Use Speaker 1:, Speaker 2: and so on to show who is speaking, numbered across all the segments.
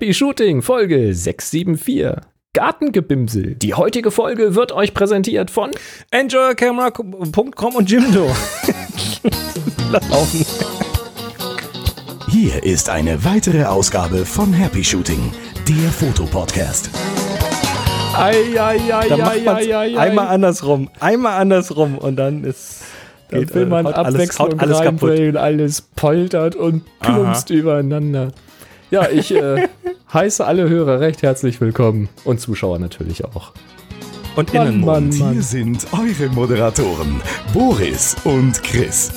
Speaker 1: Happy Shooting Folge 674. Gartengebimsel. Die heutige Folge wird euch präsentiert von
Speaker 2: EnjoyCamera.com und Jimdo.
Speaker 1: Laufen.
Speaker 3: Hier ist eine weitere Ausgabe von Happy Shooting, der Fotopodcast.
Speaker 1: Ei, ei, ei,
Speaker 2: Da macht
Speaker 1: ei,
Speaker 2: man's
Speaker 1: ei, ei,
Speaker 2: einmal
Speaker 1: ei.
Speaker 2: andersrum, einmal andersrum und dann ist
Speaker 1: Da
Speaker 2: geht,
Speaker 1: will
Speaker 2: äh,
Speaker 1: man
Speaker 2: alles,
Speaker 1: Abwechslung
Speaker 2: haut alles kaputt.
Speaker 1: alles poltert und plumpst übereinander. Ja, ich äh, heiße alle Hörer recht herzlich willkommen und Zuschauer natürlich auch.
Speaker 2: Und
Speaker 1: Mann,
Speaker 2: innen.
Speaker 1: Mann.
Speaker 3: Und hier sind eure Moderatoren, Boris und Chris.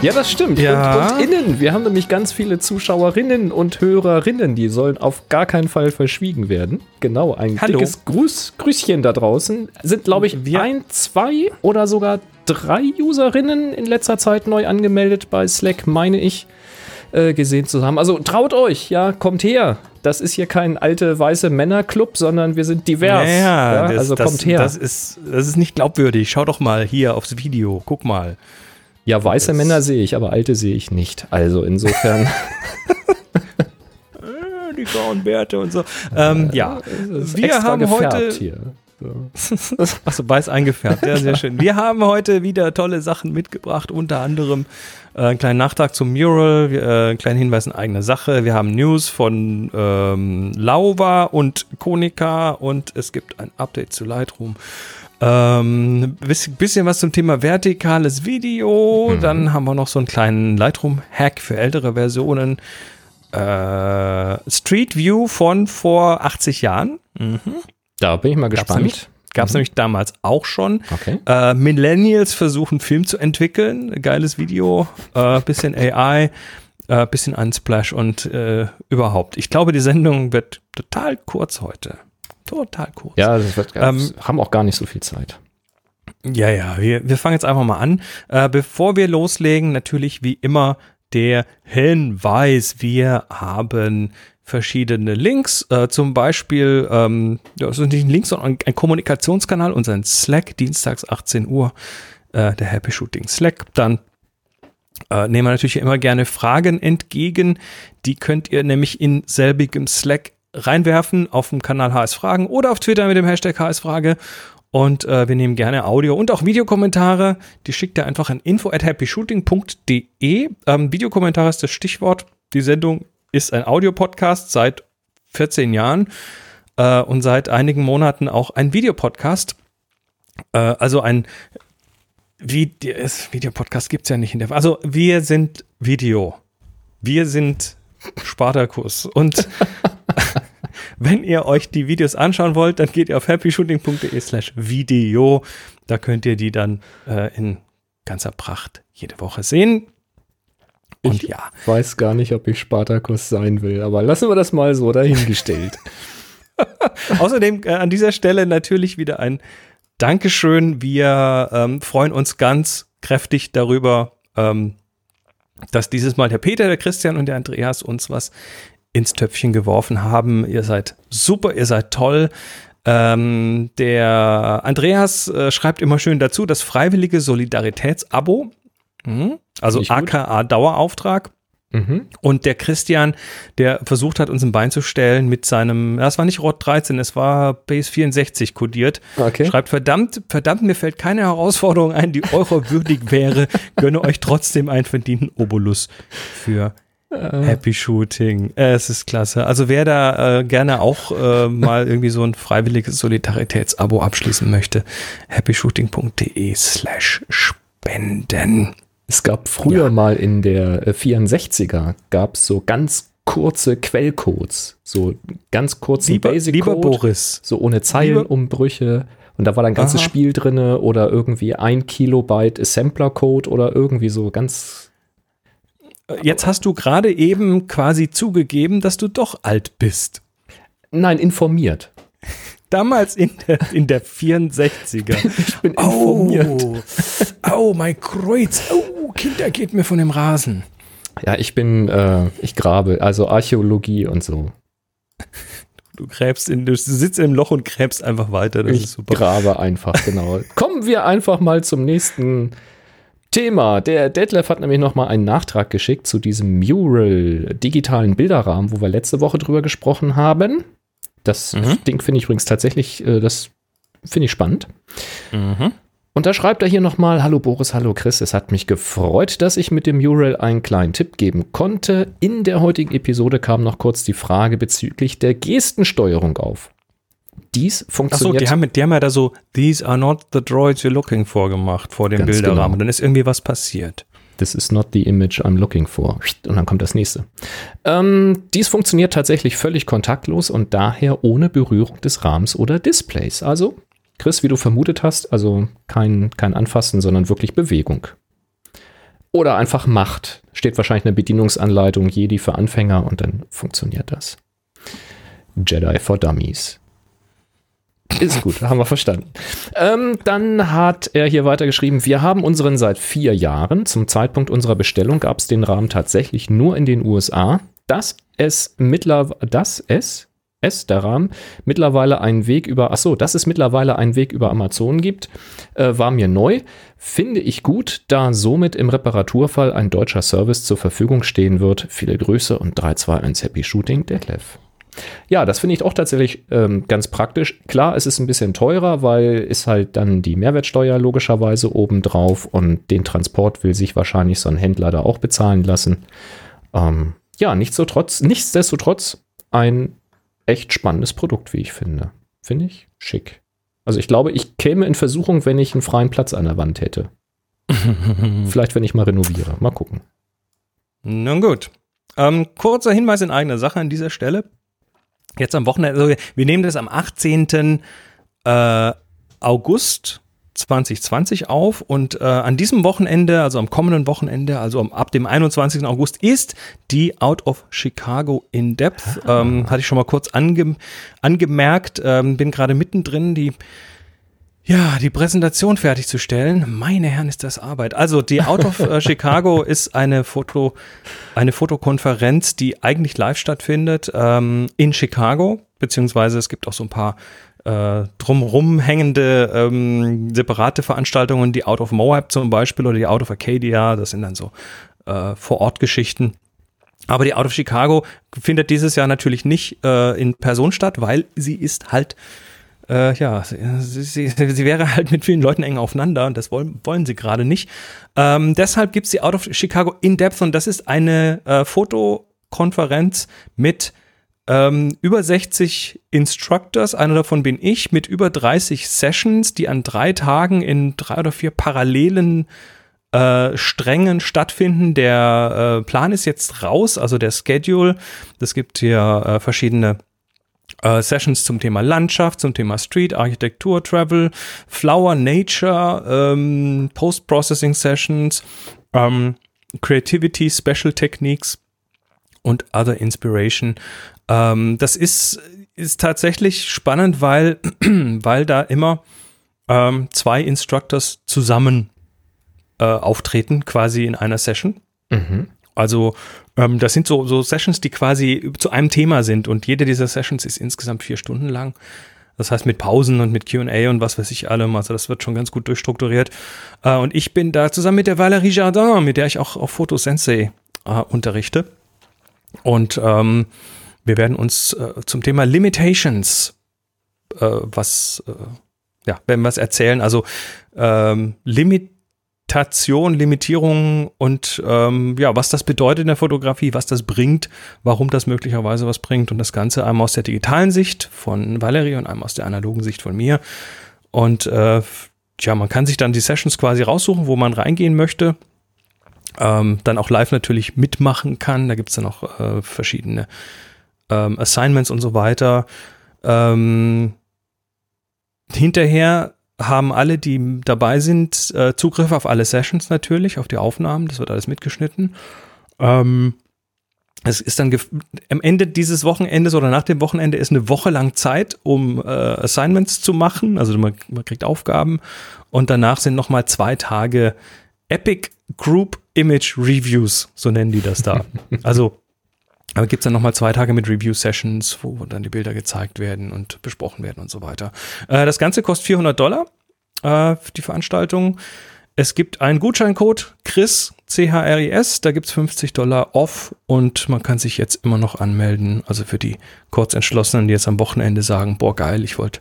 Speaker 1: Ja, das stimmt.
Speaker 2: Ja.
Speaker 1: Und, und innen. Wir haben nämlich ganz viele Zuschauerinnen und Hörerinnen, die sollen auf gar keinen Fall verschwiegen werden. Genau, ein
Speaker 2: Hallo.
Speaker 1: dickes Gruß, Grüßchen da draußen. Sind, glaube ich,
Speaker 2: Wir-
Speaker 1: ein, zwei oder sogar drei Userinnen in letzter Zeit neu angemeldet bei Slack, meine ich, äh, gesehen zu haben. Also traut euch, ja, kommt her. Das ist hier kein alte weiße Männerclub, sondern wir sind divers.
Speaker 2: Ja,
Speaker 1: ja,
Speaker 2: das,
Speaker 1: also
Speaker 2: das,
Speaker 1: kommt her.
Speaker 2: Das ist, das ist nicht glaubwürdig. Schau doch mal hier aufs Video. Guck mal.
Speaker 1: ja, weiße
Speaker 2: das-
Speaker 1: Männer sehe ich, aber alte sehe ich nicht. Also insofern.
Speaker 2: Äh, Die grauen Bärte und so. Ähm, ja, wir haben
Speaker 1: gefärbt
Speaker 2: heute.
Speaker 1: hier. So.
Speaker 2: Achso, weiß eingefärbt. Ja, sehr schön. Wir haben heute wieder tolle Sachen mitgebracht, unter anderem äh, einen kleinen Nachtrag zum Mural, äh, einen kleinen Hinweis in eigener Sache. Wir haben News von ähm, Lauva und Konica und es gibt ein Update zu Lightroom. Ähm, bisschen, was zum Thema vertikales Video. Dann haben wir noch so einen kleinen Lightroom-Hack für ältere Versionen. Äh, Street View von vor 80 Jahren.
Speaker 1: Da bin ich mal
Speaker 2: Gab's
Speaker 1: gespannt.
Speaker 2: nämlich, gab's nämlich damals auch schon.
Speaker 1: Okay.
Speaker 2: Äh, Millennials versuchen Film zu entwickeln. Geiles Video, äh, bisschen AI, äh, bisschen Unsplash und äh, überhaupt. Ich glaube, die Sendung wird total kurz heute. Total kurz.
Speaker 1: Ja, das wird,
Speaker 2: Ähm,
Speaker 1: haben auch gar nicht so viel Zeit.
Speaker 2: Ja, ja, wir, wir fangen jetzt einfach mal an. Äh, bevor wir loslegen, natürlich wie immer der Hinweis. Wir haben verschiedene Links, äh, zum Beispiel, ähm, das sind nicht Links, sondern ein, ein Kommunikationskanal, unseren Slack, dienstags 18 Uhr, äh, der Happy Shooting Slack. Dann äh, nehmen wir natürlich immer gerne Fragen entgegen. Die könnt ihr nämlich in selbigem Slack reinwerfen auf dem Kanal HS Fragen oder auf Twitter mit dem Hashtag HS Frage. Und äh, wir nehmen gerne Audio- und auch Videokommentare. Die schickt ihr einfach an info at happyshooting.de. Ähm, Videokommentare ist das Stichwort. Die Sendung ist ein Audiopodcast seit 14 Jahren äh, und seit einigen Monaten auch ein Videopodcast. Äh, also ein Videopodcast gibt es ja nicht in der. Also wir sind Video. Wir sind Spartakus. Und wenn ihr euch die Videos anschauen wollt, dann geht ihr auf happyshooting.de slash Video. Da könnt ihr die dann äh, in ganzer Pracht jede Woche sehen. Und
Speaker 1: Ich
Speaker 2: ja,
Speaker 1: weiß gar nicht, ob ich Spartakus sein will, aber lassen wir das mal so dahingestellt.
Speaker 2: Außerdem äh, an dieser Stelle natürlich wieder ein Dankeschön. Wir ähm, freuen uns ganz kräftig darüber, ähm, dass dieses Mal der Peter, der Christian und der Andreas uns was ins Töpfchen geworfen haben. Ihr seid super, ihr seid toll. Ähm, der Andreas äh, schreibt immer schön dazu, das freiwillige Solidaritätsabo, mhm. also aka Dauerauftrag.
Speaker 1: mhm.
Speaker 2: Und der Christian, der versucht hat, uns ein Bein zu stellen mit seinem, ja, es war nicht ROT 13, es war Base 64 kodiert.
Speaker 1: Okay.
Speaker 2: Schreibt, verdammt, verdammt, mir fällt keine Herausforderung ein, die eurer würdig wäre. Gönne euch trotzdem einen verdienten Obolus für Happy Shooting. Äh, es ist klasse. Also wer da äh, gerne auch äh, mal irgendwie so ein freiwilliges Solidaritätsabo abschließen möchte, happyshooting.de slash spenden.
Speaker 1: Es gab früher
Speaker 2: Ja.
Speaker 1: mal in der äh, 64er gab es so ganz kurze Quellcodes, so ganz kurzen
Speaker 2: Lieber,
Speaker 1: Basic
Speaker 2: lieber
Speaker 1: Code,
Speaker 2: Boris,
Speaker 1: so ohne Zeilenumbrüche und da war dann ein ganzes
Speaker 2: Aha.
Speaker 1: Spiel drinne oder irgendwie ein Kilobyte Assembler Code oder irgendwie so ganz
Speaker 2: Jetzt hast du gerade eben quasi zugegeben, dass du doch alt bist.
Speaker 1: nein informiert.
Speaker 2: Damals in der, in der 64er.
Speaker 1: Ich bin informiert.
Speaker 2: Oh, oh, mein Kreuz. Oh, Kinder, geht mir von dem Rasen.
Speaker 1: Ja, ich bin äh, ich grabe, also Archäologie und so.
Speaker 2: Du gräbst in, du sitzt im Loch und gräbst einfach weiter. Das
Speaker 1: ich
Speaker 2: ist super.
Speaker 1: grabe einfach, genau. Kommen wir einfach mal zum nächsten Thema. Der Detlef hat nämlich nochmal einen Nachtrag geschickt zu diesem Mural digitalen Bilderrahmen, wo wir letzte Woche drüber gesprochen haben. Das mhm. Ding finde ich übrigens tatsächlich, äh, das finde ich spannend. Mhm. Und da schreibt er hier nochmal, hallo Boris, hallo Chris, es hat mich gefreut, dass ich mit dem Mural einen kleinen Tipp geben konnte. In der heutigen Episode kam noch kurz die Frage bezüglich der Gestensteuerung auf. Dies funktioniert. Achso,
Speaker 2: die haben, die haben ja da so, these are not the droids you're looking for gemacht vor dem Bilderrahmen. Genau. Und dann ist irgendwie was passiert.
Speaker 1: This is not the image I'm looking for. Und dann kommt das nächste. Ähm, dies funktioniert tatsächlich völlig kontaktlos und daher ohne Berührung des Rahmens oder Displays. Also, Chris, wie du vermutet hast, also kein, kein Anfassen, sondern wirklich Bewegung. Oder einfach Macht. Steht wahrscheinlich eine Bedienungsanleitung Jedi für Anfänger und dann funktioniert das. Jedi for Dummies. Ist gut, haben wir verstanden. Ähm, dann hat er hier weitergeschrieben, wir haben unseren seit vier Jahren. Zum Zeitpunkt unserer Bestellung gab es den Rahmen tatsächlich nur in den USA. Dass es mittlerweile, dass es, es, der Rahmen, mittlerweile einen Weg über, ach so, dass es mittlerweile einen Weg über Amazon gibt, äh, war mir neu. Finde ich gut, da somit im Reparaturfall ein deutscher Service zur Verfügung stehen wird. Viele Grüße und 321 Happy Shooting, Detlef. Ja, das finde ich auch tatsächlich ähm, ganz praktisch. Klar, es ist ein bisschen teurer, weil ist halt dann die Mehrwertsteuer logischerweise obendrauf und den Transport will sich wahrscheinlich so ein Händler da auch bezahlen lassen. Ähm, ja, nichtsdestotrotz, nichtsdestotrotz ein echt spannendes Produkt, wie ich finde. Finde ich schick. Also ich glaube, ich käme in Versuchung, wenn ich einen freien Platz an der Wand hätte. Vielleicht, wenn ich mal renoviere. Mal gucken.
Speaker 2: Nun gut. Ähm, kurzer Hinweis in eigener Sache an dieser Stelle. Jetzt am Wochenende, also wir nehmen das am 18. Äh, August 2020 auf und äh, an diesem Wochenende, also am kommenden Wochenende, also ab dem 21. August, ist die Out of Chicago in Depth. Ah. Ähm, hatte ich schon mal kurz ange angemerkt, ähm, bin gerade mittendrin, die ja, die Präsentation fertigzustellen. Meine Herren, ist das Arbeit. Also die Out of äh, Chicago ist eine Foto, eine Fotokonferenz, die eigentlich live stattfindet ähm, in Chicago, beziehungsweise es gibt auch so ein paar äh, drumrum hängende ähm, separate Veranstaltungen, die Out of Moab zum Beispiel oder die Out of Arcadia. Das sind dann so äh, Vor-Ort-Geschichten. Aber die Out of Chicago findet dieses Jahr natürlich nicht äh, in Person statt, weil sie ist halt äh, ja, sie, sie, sie, wäre halt mit vielen Leuten eng aufeinander und das wollen, wollen sie gerade nicht. Ähm, deshalb gibt es die Out of Chicago in Depth und das ist eine äh, Fotokonferenz mit ähm, über 60 Instructors, einer davon bin ich, mit über 30 Sessions, die an drei Tagen in drei oder vier parallelen äh, Strängen stattfinden. Der äh, Plan ist jetzt raus, also der Schedule. Es gibt hier äh, verschiedene äh, Sessions zum Thema Landschaft, zum Thema Street, Architektur, Travel, Flower, Nature, ähm, Post-Processing Sessions, ähm, Creativity, Special Techniques und Other Inspiration. Ähm, das ist, ist tatsächlich spannend, weil, weil da immer ähm, zwei Instructors zusammen äh, auftreten, quasi in einer Session. Mhm. Also ähm, das sind so, so Sessions, die quasi zu einem Thema sind und jede dieser Sessions ist insgesamt vier Stunden lang. Das heißt mit Pausen und mit QA und was weiß ich allem. Also das wird schon ganz gut durchstrukturiert. Äh, und ich bin da zusammen mit der Valerie Jardin, mit der ich auch auf Photo Sensei äh, unterrichte. Und ähm, wir werden uns äh, zum Thema Limitations äh, was, äh, ja, werden was erzählen. Also ähm, Limit Limitation, Limitierung und ähm, ja, was das bedeutet in der Fotografie, was das bringt, warum das möglicherweise was bringt und das Ganze einmal aus der digitalen Sicht von Valerie und einmal aus der analogen Sicht von mir. Und äh, ja, man kann sich dann die Sessions quasi raussuchen, wo man reingehen möchte. Ähm, dann auch live natürlich mitmachen kann. Da gibt es dann auch äh, verschiedene ähm, Assignments und so weiter. Ähm, hinterher haben alle, die dabei sind, äh, Zugriff auf alle Sessions natürlich, auf die Aufnahmen. Das wird alles mitgeschnitten. Ähm, es ist dann am Ende dieses Wochenendes oder nach dem Wochenende ist eine Woche lang Zeit, um äh, Assignments zu machen. Also man, man kriegt Aufgaben und danach sind noch mal zwei Tage Epic Group Image Reviews, so nennen die das da. also aber gibt es dann nochmal zwei Tage mit Review-Sessions, wo dann die Bilder gezeigt werden und besprochen werden und so weiter. Äh, das Ganze kostet 400 Dollar, äh, die Veranstaltung. es gibt einen Gutscheincode Chris, C-H-R-I-S, da gibt's 50 Dollar off und man kann sich jetzt immer noch anmelden. Also für die Kurzentschlossenen, die jetzt am Wochenende sagen, boah geil, ich wollte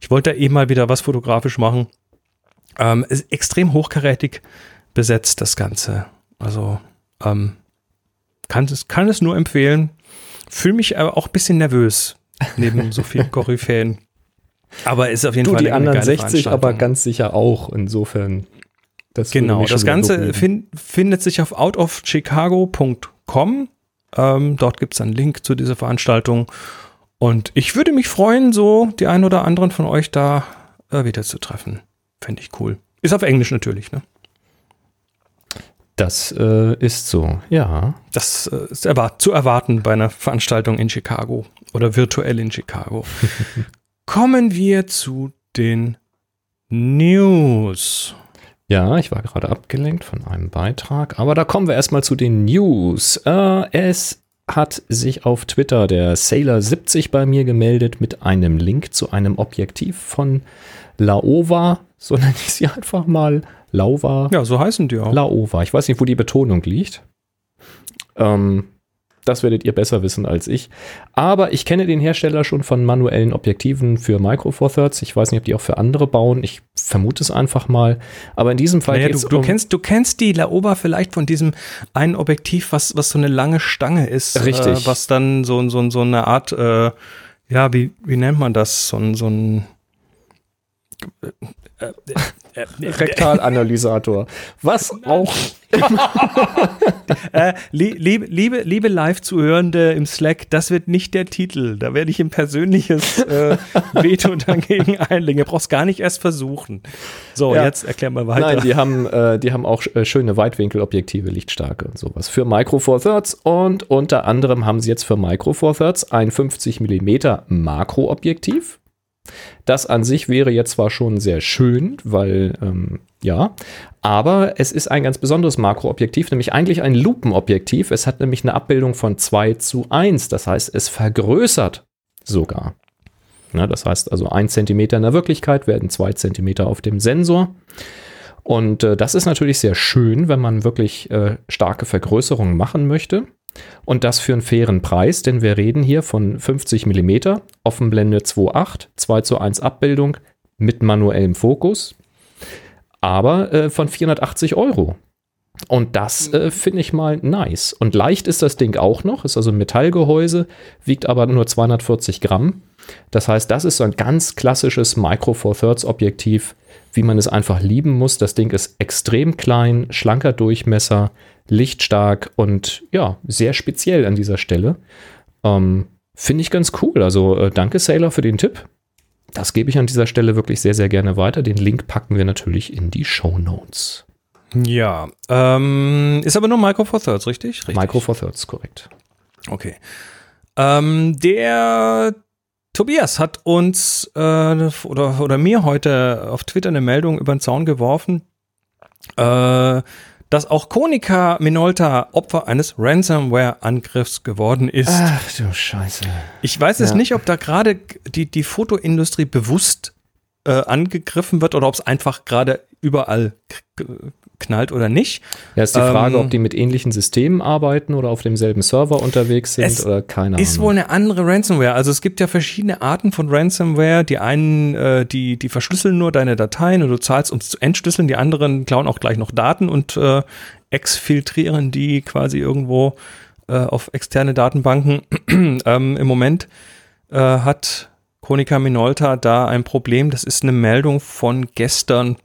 Speaker 2: ich wollte da eh mal wieder was fotografisch machen. Ähm, ist extrem hochkarätig besetzt, das Ganze. Also ähm, kann, es, kann es nur empfehlen. Fühle mich aber auch ein bisschen nervös, neben so vielen Koryphäen. Aber ist auf jeden
Speaker 1: Du,
Speaker 2: Fall
Speaker 1: die anderen
Speaker 2: geile
Speaker 1: 60 aber ganz sicher auch. Insofern. Das
Speaker 2: Genau, das Ganze fin findet sich auf outofchicago.com. Ähm, dort gibt es einen Link zu dieser Veranstaltung. Und ich würde mich freuen, so die ein oder anderen von euch da äh, wieder zu treffen. Fände ich cool. Ist auf Englisch natürlich, ne?
Speaker 1: Das äh, ist so, ja.
Speaker 2: Das äh, ist erwart zu erwarten bei einer Veranstaltung in Chicago oder virtuell in Chicago. Kommen wir zu den News.
Speaker 1: Ja, ich war gerade abgelenkt von einem Beitrag, aber da kommen wir erstmal zu den News. Äh, es hat sich auf Twitter der Sailor70 bei mir gemeldet mit einem Link zu einem Objektiv von Laowa, so nenne ich sie einfach mal. Lauva.
Speaker 2: Ja, so heißen die auch.
Speaker 1: Laowa. Ich weiß nicht, wo die Betonung liegt. Ähm, das werdet ihr besser wissen als ich. Aber ich kenne den Hersteller schon von manuellen Objektiven für Micro Four Thirds. Ich weiß nicht, ob die auch für andere bauen. Ich vermute es einfach mal. Aber in diesem Fall
Speaker 2: Naja,
Speaker 1: geht's
Speaker 2: du, du,
Speaker 1: um-
Speaker 2: kennst, du kennst die Laoba vielleicht von diesem einen Objektiv, was, was so eine lange Stange ist.
Speaker 1: Richtig.
Speaker 2: Äh, was dann so, so, so eine Art, äh, ja, wie, wie nennt man das? So ein, so ein äh, äh, äh,
Speaker 1: Rektalanalysator. Was auch
Speaker 2: äh, lie- liebe, liebe, liebe Live-Zuhörende im Slack, das wird nicht der Titel. Da werde ich ein persönliches äh, Veto dagegen einlegen. Ihr brauchst gar nicht erst versuchen. So,
Speaker 1: Ja.
Speaker 2: jetzt erklär mal weiter.
Speaker 1: Nein, die haben, äh, die haben auch äh, schöne Weitwinkelobjektive, lichtstarke und sowas für Micro Four Thirds und unter anderem haben sie jetzt für Micro Four Thirds ein 50 mm Makroobjektiv. Das an sich wäre jetzt zwar schon sehr schön, weil ähm, ja, aber es ist ein ganz besonderes Makroobjektiv, nämlich eigentlich ein Lupenobjektiv. Es hat nämlich eine Abbildung von 2 zu 1, das heißt, es vergrößert sogar. Na, das heißt also 1 cm in der Wirklichkeit werden 2 cm auf dem Sensor. Und äh, das ist natürlich sehr schön, wenn man wirklich äh, starke Vergrößerungen machen möchte. Und das für einen fairen Preis, denn wir reden hier von 50 mm, Offenblende 2.8, 2 zu 1 Abbildung mit manuellem Fokus, aber äh, von 480 Euro. Und das äh, finde ich mal nice. Und leicht ist das Ding auch noch, ist also ein Metallgehäuse, wiegt aber nur 240 Gramm. Das heißt, das ist so ein ganz klassisches Micro Four Thirds Objektiv, wie man es einfach lieben muss. Das Ding ist extrem klein, schlanker Durchmesser, lichtstark und ja, sehr speziell an dieser Stelle. Ähm, Finde ich ganz cool. Also äh, danke Sailor für den Tipp. Das gebe ich an dieser Stelle wirklich sehr, sehr gerne weiter. Den Link packen wir natürlich in die Show Notes.
Speaker 2: Ja, ähm, ist aber nur Micro Four Thirds, richtig? richtig.
Speaker 1: Micro Four Thirds, korrekt.
Speaker 2: Okay. Ähm, der Tobias hat uns äh, oder, oder mir heute auf Twitter eine Meldung über den Zaun geworfen, äh, dass auch Konica Minolta Opfer eines Ransomware-Angriffs geworden ist.
Speaker 1: Ach du Scheiße.
Speaker 2: Ich weiß jetzt
Speaker 1: Ja.
Speaker 2: nicht, ob da gerade die, die Fotoindustrie bewusst äh, angegriffen wird oder ob es einfach gerade überall knallt oder nicht.
Speaker 1: Ja, ist die Frage,
Speaker 2: Ähm,
Speaker 1: ob die mit ähnlichen Systemen arbeiten oder auf demselben Server unterwegs sind
Speaker 2: Es
Speaker 1: oder keine
Speaker 2: Ist
Speaker 1: Ahnung.
Speaker 2: wohl eine andere Ransomware. Also es gibt ja verschiedene Arten von Ransomware. Die einen, äh, die, die verschlüsseln nur deine Dateien und du zahlst, um es zu entschlüsseln. Die anderen klauen auch gleich noch Daten und äh, exfiltrieren die quasi irgendwo äh, auf externe Datenbanken. ähm, Im Moment äh, hat Konica Minolta da ein Problem. Das ist eine Meldung von gestern.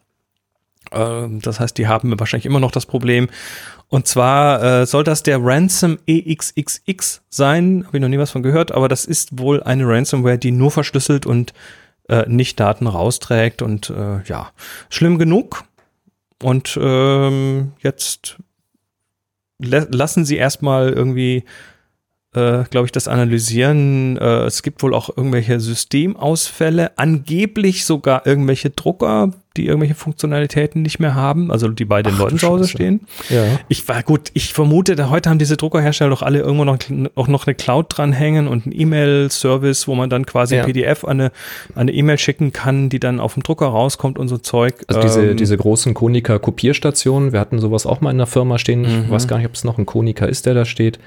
Speaker 2: Ähm, das heißt, die haben wahrscheinlich immer noch das Problem. Und zwar äh, soll das der Ransom EXXX sein. Habe ich noch nie was von gehört, aber das ist wohl eine Ransomware, die nur verschlüsselt und äh, nicht Daten rausträgt. Und äh, ja, schlimm genug. Und ähm, jetzt la- lassen sie erstmal irgendwie, äh, glaube ich, das analysieren. Äh, es gibt wohl auch irgendwelche Systemausfälle, angeblich sogar irgendwelche Drucker, die irgendwelche Funktionalitäten nicht mehr haben, also die bei den
Speaker 1: Ach,
Speaker 2: Leuten zu Hause stehen.
Speaker 1: Ja.
Speaker 2: Ich war gut, ich vermute, da heute haben diese Druckerhersteller doch alle irgendwo noch, auch noch eine Cloud dranhängen und einen E-Mail-Service, wo man dann quasi
Speaker 1: Ja.
Speaker 2: PDF an eine, an eine E-Mail schicken kann, die dann auf dem Drucker rauskommt und so Zeug.
Speaker 1: Also diese,
Speaker 2: Ähm,
Speaker 1: diese großen Konica-Kopierstationen, wir hatten sowas auch mal in der Firma stehen,
Speaker 2: Mhm.
Speaker 1: ich weiß gar nicht, ob es noch ein Konica ist, der da steht,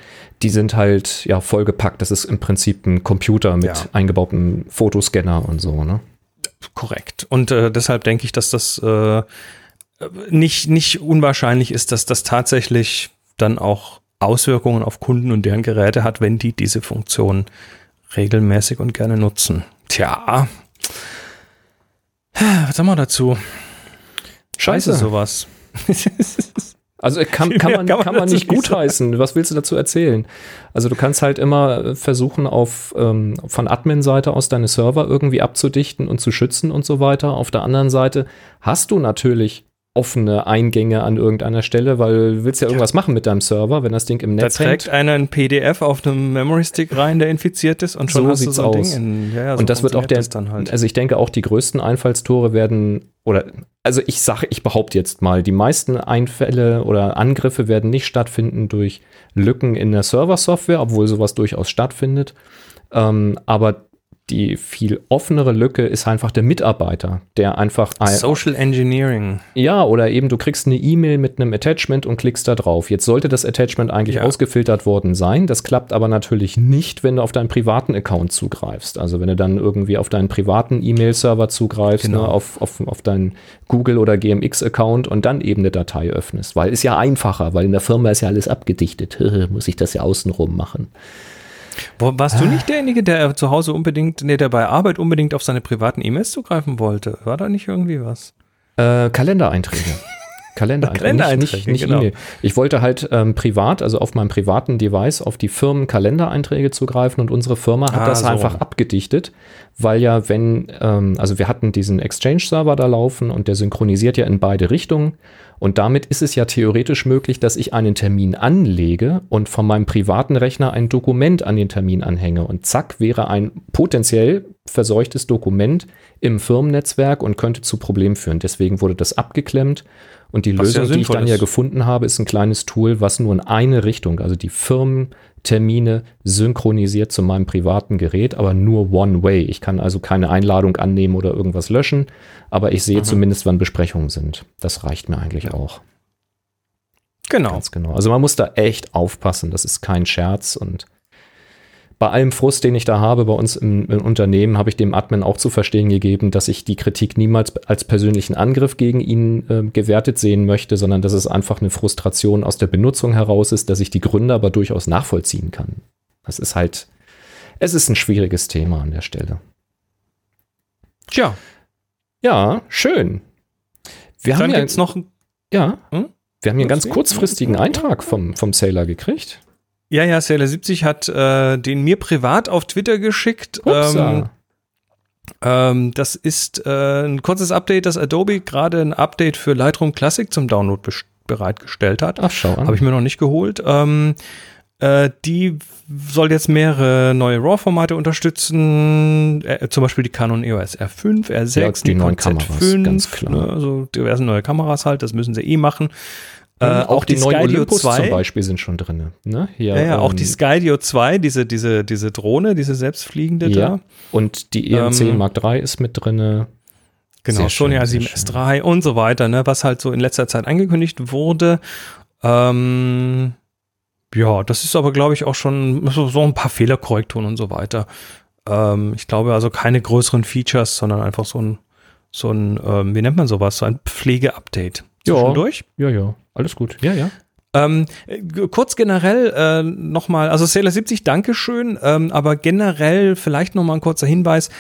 Speaker 1: die sind halt ja vollgepackt. Das ist im Prinzip ein Computer mit
Speaker 2: Ja.
Speaker 1: eingebautem Fotoscanner und so, ne?
Speaker 2: Korrekt. Und äh, deshalb denke ich, dass das äh, nicht, nicht unwahrscheinlich ist, dass das tatsächlich dann auch Auswirkungen auf Kunden und deren Geräte hat, wenn die diese Funktion regelmäßig und gerne nutzen. Tja. Was haben wir dazu? Scheiße, sowas.
Speaker 1: Also kann, kann,
Speaker 2: Ja,
Speaker 1: man,
Speaker 2: kann man
Speaker 1: kann man nicht gutheißen. Was willst du dazu erzählen? Also du kannst halt immer äh, versuchen, auf ähm, von Admin-Seite aus deine Server irgendwie abzudichten und zu schützen und so weiter. Auf der anderen Seite hast du natürlich offene Eingänge an irgendeiner Stelle, weil du willst ja irgendwas machen mit deinem Server, wenn das Ding im
Speaker 2: Da
Speaker 1: Netz
Speaker 2: trägt
Speaker 1: hängt.
Speaker 2: einer ein PDF auf einem Memory Stick rein, der infiziert ist und schon
Speaker 1: So
Speaker 2: hast
Speaker 1: sieht's
Speaker 2: so ein
Speaker 1: aus.
Speaker 2: Ding in, ja, ja, so
Speaker 1: und das wird auch der,
Speaker 2: halt.
Speaker 1: also ich denke auch die größten Einfallstore werden, oder, also ich sage, ich behaupte jetzt mal, die meisten Einfälle oder Angriffe werden nicht stattfinden durch Lücken in der Server-Software, obwohl sowas durchaus stattfindet. Ähm, aber die viel offenere Lücke ist einfach der Mitarbeiter, der einfach ein,
Speaker 2: Social Engineering.
Speaker 1: ja, oder eben du kriegst eine E-Mail mit einem Attachment und klickst da drauf. Jetzt sollte das Attachment eigentlich
Speaker 2: Ja.
Speaker 1: ausgefiltert worden sein. Das klappt aber natürlich nicht, wenn du auf deinen privaten Account zugreifst. Also wenn du dann irgendwie auf deinen privaten E-Mail-Server zugreifst,
Speaker 2: Genau.
Speaker 1: ne, auf, auf, auf deinen Google- oder GMX-Account und dann eben eine Datei öffnest. Weil ist ja einfacher, weil in der Firma ist ja alles abgedichtet. Muss ich das ja außenrum machen.
Speaker 2: Warst du nicht derjenige, der zu Hause unbedingt, nee, der bei Arbeit unbedingt auf seine privaten E-Mails zugreifen wollte? War da nicht irgendwie was?
Speaker 1: Äh, Kalendereinträge. Kalendereinträge,
Speaker 2: Kalendereinträge,
Speaker 1: nicht, nicht, nicht
Speaker 2: genau.
Speaker 1: E-Mail. Ich wollte halt ähm, privat, also auf meinem privaten Device, auf die Firmen Kalendereinträge zugreifen und unsere Firma hat
Speaker 2: Ah,
Speaker 1: das
Speaker 2: so.
Speaker 1: einfach abgedichtet, weil ja, wenn, ähm, also wir hatten diesen Exchange-Server da laufen und der synchronisiert ja in beide Richtungen und damit ist es ja theoretisch möglich, dass ich einen Termin anlege und von meinem privaten Rechner ein Dokument an den Termin anhänge und zack wäre ein potenziell verseuchtes Dokument im Firmennetzwerk und könnte zu Problemen führen. Deswegen wurde das abgeklemmt und die
Speaker 2: Was ja
Speaker 1: Lösung, die ich dann ja
Speaker 2: ist.
Speaker 1: gefunden habe, ist ein kleines Tool, was nur in eine Richtung, also die Firmentermine synchronisiert zu meinem privaten Gerät, aber nur one way. Ich kann also keine Einladung annehmen oder irgendwas löschen, aber ich sehe zumindest, wann Besprechungen sind. Das reicht mir eigentlich auch.
Speaker 2: Genau.
Speaker 1: Ganz genau. Also man muss da echt aufpassen. Das ist kein Scherz und bei allem Frust, den ich da habe bei uns im, im Unternehmen, habe ich dem Admin auch zu verstehen gegeben, dass ich die Kritik niemals als persönlichen Angriff gegen ihn äh, gewertet sehen möchte, sondern dass es einfach eine Frustration aus der Benutzung heraus ist, dass ich die Gründe aber durchaus nachvollziehen kann. Das ist halt, es ist ein schwieriges Thema an der Stelle.
Speaker 2: Tja,
Speaker 1: Ja, schön. Wir
Speaker 2: dann
Speaker 1: haben ja
Speaker 2: gibt's noch,
Speaker 1: ja,
Speaker 2: Hm?
Speaker 1: wir haben hier einen ganz kurzfristigen Eintrag vom, vom Sailor gekriegt.
Speaker 2: Ja, ja, Sailor 70 hat äh, den mir privat auf Twitter geschickt. Ähm, ähm, das ist äh, ein kurzes Update, dass Adobe gerade ein Update für Lightroom Classic zum Download bereitgestellt hat.
Speaker 1: Ach, schau an.
Speaker 2: Habe ich mir noch nicht geholt. Ähm, äh, die soll jetzt mehrere neue RAW-Formate unterstützen, äh, zum Beispiel die Canon EOS R5, R6,
Speaker 1: Ja, die neuen
Speaker 2: Nikon
Speaker 1: Kameras,
Speaker 2: Z5,
Speaker 1: ganz klar.
Speaker 2: Ne, also diverse neue Kameras halt, das müssen sie eh machen. Äh,
Speaker 1: Mhm, auch, die, neuen
Speaker 2: Skydio
Speaker 1: Olympus zum Beispiel sind schon drin. Ne? Hier,
Speaker 2: Ja, ja, auch
Speaker 1: ähm,
Speaker 2: die Skydio 2, diese, diese, diese Drohne, diese selbstfliegende
Speaker 1: ja.
Speaker 2: da.
Speaker 1: Und die EM10
Speaker 2: Ähm,
Speaker 1: Mark III ist mit drin.
Speaker 2: Genau,
Speaker 1: Sehr schön,
Speaker 2: Sony
Speaker 1: sehr
Speaker 2: A7S3 und so weiter, ne, was halt so in letzter Zeit angekündigt wurde. Ähm, ja, das ist aber, glaube ich, auch schon so, so ein paar Fehlerkorrekturen und so weiter. Ähm, ich glaube also keine größeren Features, sondern einfach so ein, so ein, ähm, wie nennt man sowas, so ein Pflegeupdate.
Speaker 1: Ja.
Speaker 2: Zwischendurch.
Speaker 1: Ja, ja, alles gut. Ja, ja.
Speaker 2: Ähm, äh, kurz generell äh, nochmal, also Sailor 70, Dankeschön, ähm, aber generell vielleicht nochmal ein kurzer Hinweis,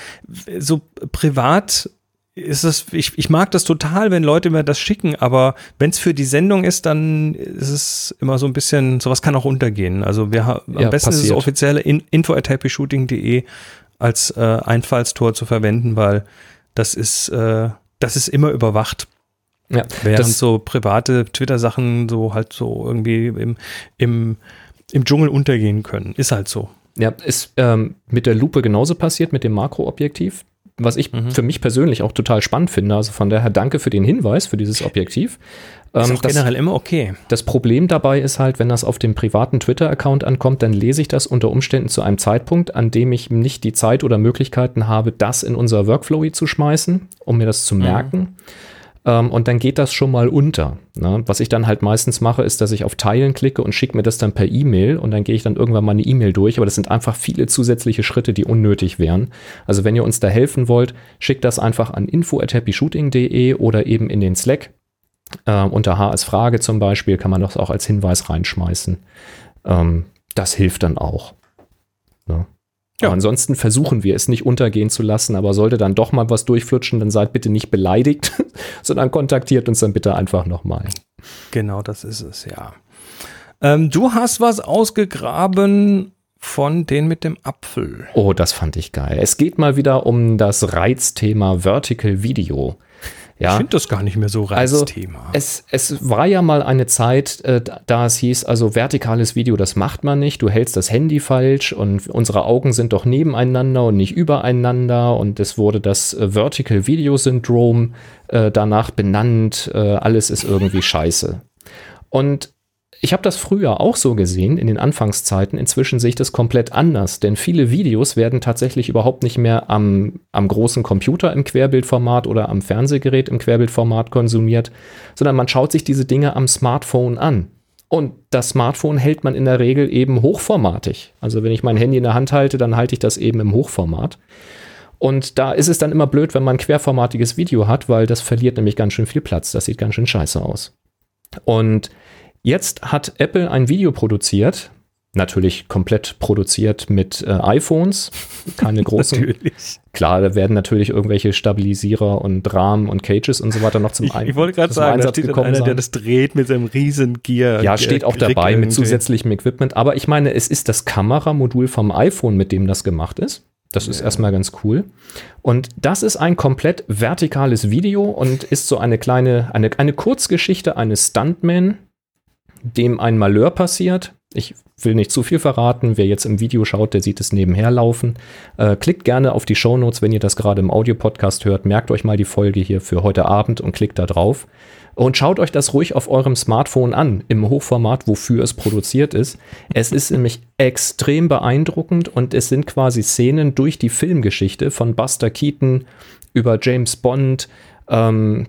Speaker 2: so privat ist es, ich, ich mag das total, wenn Leute mir das schicken, aber wenn es für die Sendung ist, dann ist es immer so ein bisschen, sowas kann auch untergehen. Also wir ha- am
Speaker 1: Ja,
Speaker 2: besten ist es
Speaker 1: passiert.
Speaker 2: offizielle in, info at happyshooting.de als äh, Einfallstor zu verwenden, weil das ist, äh, das ist immer überwacht.
Speaker 1: Ja.
Speaker 2: Während so private Twitter-Sachen so halt so irgendwie im, im, im Dschungel untergehen können. Ist halt so.
Speaker 1: Ja, ist ähm, mit der Lupe genauso passiert, mit dem Makroobjektiv. was ich für mich persönlich auch total spannend finde. Also von daher danke für den Hinweis für dieses Objektiv.
Speaker 2: Ist
Speaker 1: Ähm,
Speaker 2: auch
Speaker 1: das-
Speaker 2: generell immer okay.
Speaker 1: das Problem dabei ist halt, wenn das auf dem privaten Twitter-Account ankommt, dann lese ich das unter Umständen zu einem Zeitpunkt, an dem ich nicht die Zeit oder Möglichkeiten habe, das in unser Workflow zu schmeißen, um mir das zu merken. Ähm, und dann geht das schon mal unter. Ne? Was ich dann halt meistens mache, ist, dass ich auf Teilen klicke und schicke mir das dann per E-Mail und dann gehe ich dann irgendwann mal eine E-Mail durch. Aber das sind einfach viele zusätzliche Schritte, die unnötig wären. Also wenn ihr uns da helfen wollt, schickt das einfach an info@happyshooting.de oder eben in den Slack. Äh, unter HS Frage zum Beispiel kann man das auch als Hinweis reinschmeißen. Ähm, das hilft dann auch. Ne?
Speaker 2: Ja.
Speaker 1: Aber ansonsten versuchen wir es nicht untergehen zu lassen, aber sollte dann doch mal was durchflutschen, dann seid bitte nicht beleidigt, sondern kontaktiert uns dann bitte einfach nochmal.
Speaker 2: Genau, das ist es, ja. Ähm, du hast was ausgegraben von den mit dem Apfel.
Speaker 1: Oh, das fand ich geil. Es geht mal wieder um das Reizthema Vertical Video.
Speaker 2: Ich
Speaker 1: Ja,
Speaker 2: finde das gar nicht mehr so
Speaker 1: Also,
Speaker 2: Reizthema.
Speaker 1: es, es war ja mal eine Zeit, äh, da es hieß, also vertikales Video, das macht man nicht. Du hältst das Handy falsch und unsere Augen sind doch nebeneinander und nicht übereinander. Und es wurde das äh, Vertical Video Syndrom äh, danach benannt. Äh, alles ist irgendwie scheiße. Und ich habe das früher auch so gesehen in den Anfangszeiten. Inzwischen sehe ich das komplett anders, denn viele Videos werden tatsächlich überhaupt nicht mehr am, am großen Computer im Querbildformat oder am Fernsehgerät im Querbildformat konsumiert, sondern man schaut sich diese Dinge am Smartphone an. Und das Smartphone hält man in der Regel eben hochformatig. Also wenn ich mein Handy in der Hand halte, dann halte ich das eben im Hochformat. Und da ist es dann immer blöd, wenn man ein querformatiges Video hat, weil das verliert nämlich ganz schön viel Platz. Das sieht ganz schön scheiße aus. Und jetzt hat Apple ein Video produziert, natürlich komplett produziert mit äh, iPhones, keine großen.
Speaker 2: Natürlich.
Speaker 1: Klar, da werden natürlich irgendwelche Stabilisierer und Rahmen und Cages und so weiter noch zum
Speaker 2: Ich,
Speaker 1: Ein-
Speaker 2: ich wollte gerade sagen, da
Speaker 1: Einsatz
Speaker 2: steht dann
Speaker 1: gekommen
Speaker 2: einer, der das dreht mit seinem riesen Gear.
Speaker 1: Ja, steht auch dabei mit
Speaker 2: irgendwie.
Speaker 1: zusätzlichem Equipment. Aber ich meine, es ist das Kameramodul vom iPhone, mit dem das gemacht ist. Das ist erstmal ganz cool. Und das ist ein komplett vertikales Video und ist so eine kleine, eine, eine Kurzgeschichte eines Stuntman, dem ein Malheur passiert. Ich will nicht zu viel verraten. Wer jetzt im Video schaut, der sieht es nebenher laufen. Äh, klickt gerne auf die Shownotes, wenn ihr das gerade im Audiopodcast hört. Merkt euch mal die Folge hier für heute Abend und klickt da drauf. Und schaut euch das ruhig auf eurem Smartphone an, im Hochformat, wofür es produziert ist. Es ist nämlich extrem beeindruckend und es sind quasi Szenen durch die Filmgeschichte von Buster Keaton über James Bond, ähm,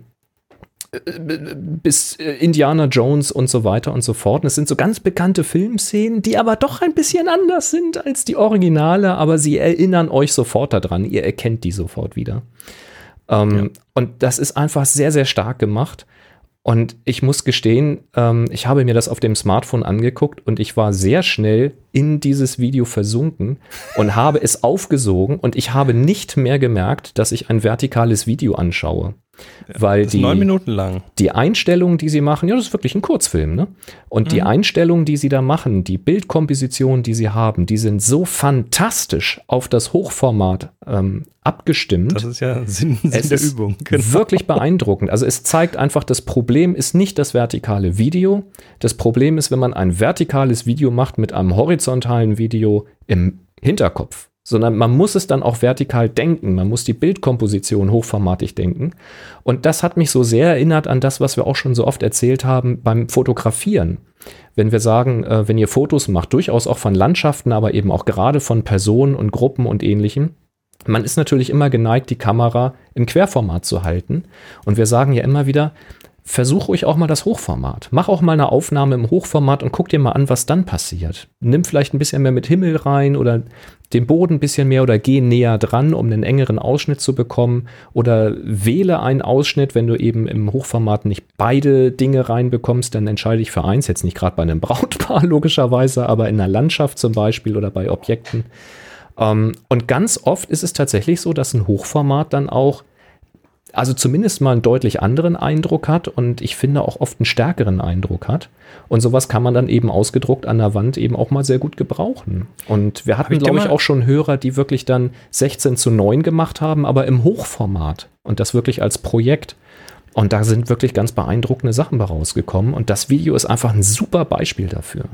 Speaker 1: bis äh, Indiana Jones und so weiter und so fort. Und es sind so ganz bekannte Filmszenen, die aber doch ein bisschen anders sind als die Originale, aber sie erinnern euch sofort daran. Ihr erkennt die sofort wieder. Ähm, Und das ist einfach sehr, sehr stark gemacht. Und ich muss gestehen, ähm, ich habe mir das auf dem Smartphone angeguckt und ich war sehr schnell in dieses Video versunken und habe es aufgesogen und ich habe nicht mehr gemerkt, dass ich ein vertikales Video anschaue. Weil die,
Speaker 2: neun Minuten lang.
Speaker 1: die Einstellungen, die sie machen, ja, das ist wirklich ein Kurzfilm, ne? Und die Einstellungen, die sie da machen, die Bildkompositionen, die sie haben, die sind so fantastisch auf das Hochformat ähm, abgestimmt.
Speaker 2: Das ist ja Sinn, Sinn
Speaker 1: Es
Speaker 2: der
Speaker 1: ist
Speaker 2: Übung. Genau.
Speaker 1: Wirklich beeindruckend. Also es zeigt einfach, das Problem ist nicht das vertikale Video. Das Problem ist, wenn man ein vertikales Video macht mit einem horizontalen Video im Hinterkopf. Sondern man muss es dann auch vertikal denken. Man muss die Bildkomposition hochformatig denken. Und das hat mich so sehr erinnert an das, was wir auch schon so oft erzählt haben beim Fotografieren. Wenn wir sagen, äh, wenn ihr Fotos macht, durchaus auch von Landschaften, aber eben auch gerade von Personen und Gruppen und ähnlichem, man ist natürlich immer geneigt, die Kamera im Querformat zu halten. Und wir sagen ja immer wieder, versuch ruhig auch mal das Hochformat. Mach auch mal eine Aufnahme im Hochformat und guck dir mal an, was dann passiert. Nimm vielleicht ein bisschen mehr mit Himmel rein oder den Boden ein bisschen mehr oder geh näher dran, um einen engeren Ausschnitt zu bekommen. Oder wähle einen Ausschnitt, wenn du eben im Hochformat nicht beide Dinge reinbekommst, dann entscheide ich für eins. Jetzt nicht gerade bei einem Brautpaar logischerweise, aber in einer Landschaft zum Beispiel oder bei Objekten. Ähm, und ganz oft ist es tatsächlich so, dass ein Hochformat dann auch, also zumindest mal einen deutlich anderen Eindruck hat und ich finde auch oft einen stärkeren Eindruck hat. Und sowas kann man dann eben ausgedruckt an der Wand eben auch mal sehr gut gebrauchen. Und wir hatten,
Speaker 2: ich
Speaker 1: glaube ich,
Speaker 2: mal-
Speaker 1: auch schon Hörer, die wirklich dann 16 zu 9 gemacht haben, aber im Hochformat und das wirklich als Projekt. Und da sind wirklich ganz beeindruckende Sachen bei rausgekommen. Und das Video ist einfach ein super Beispiel dafür.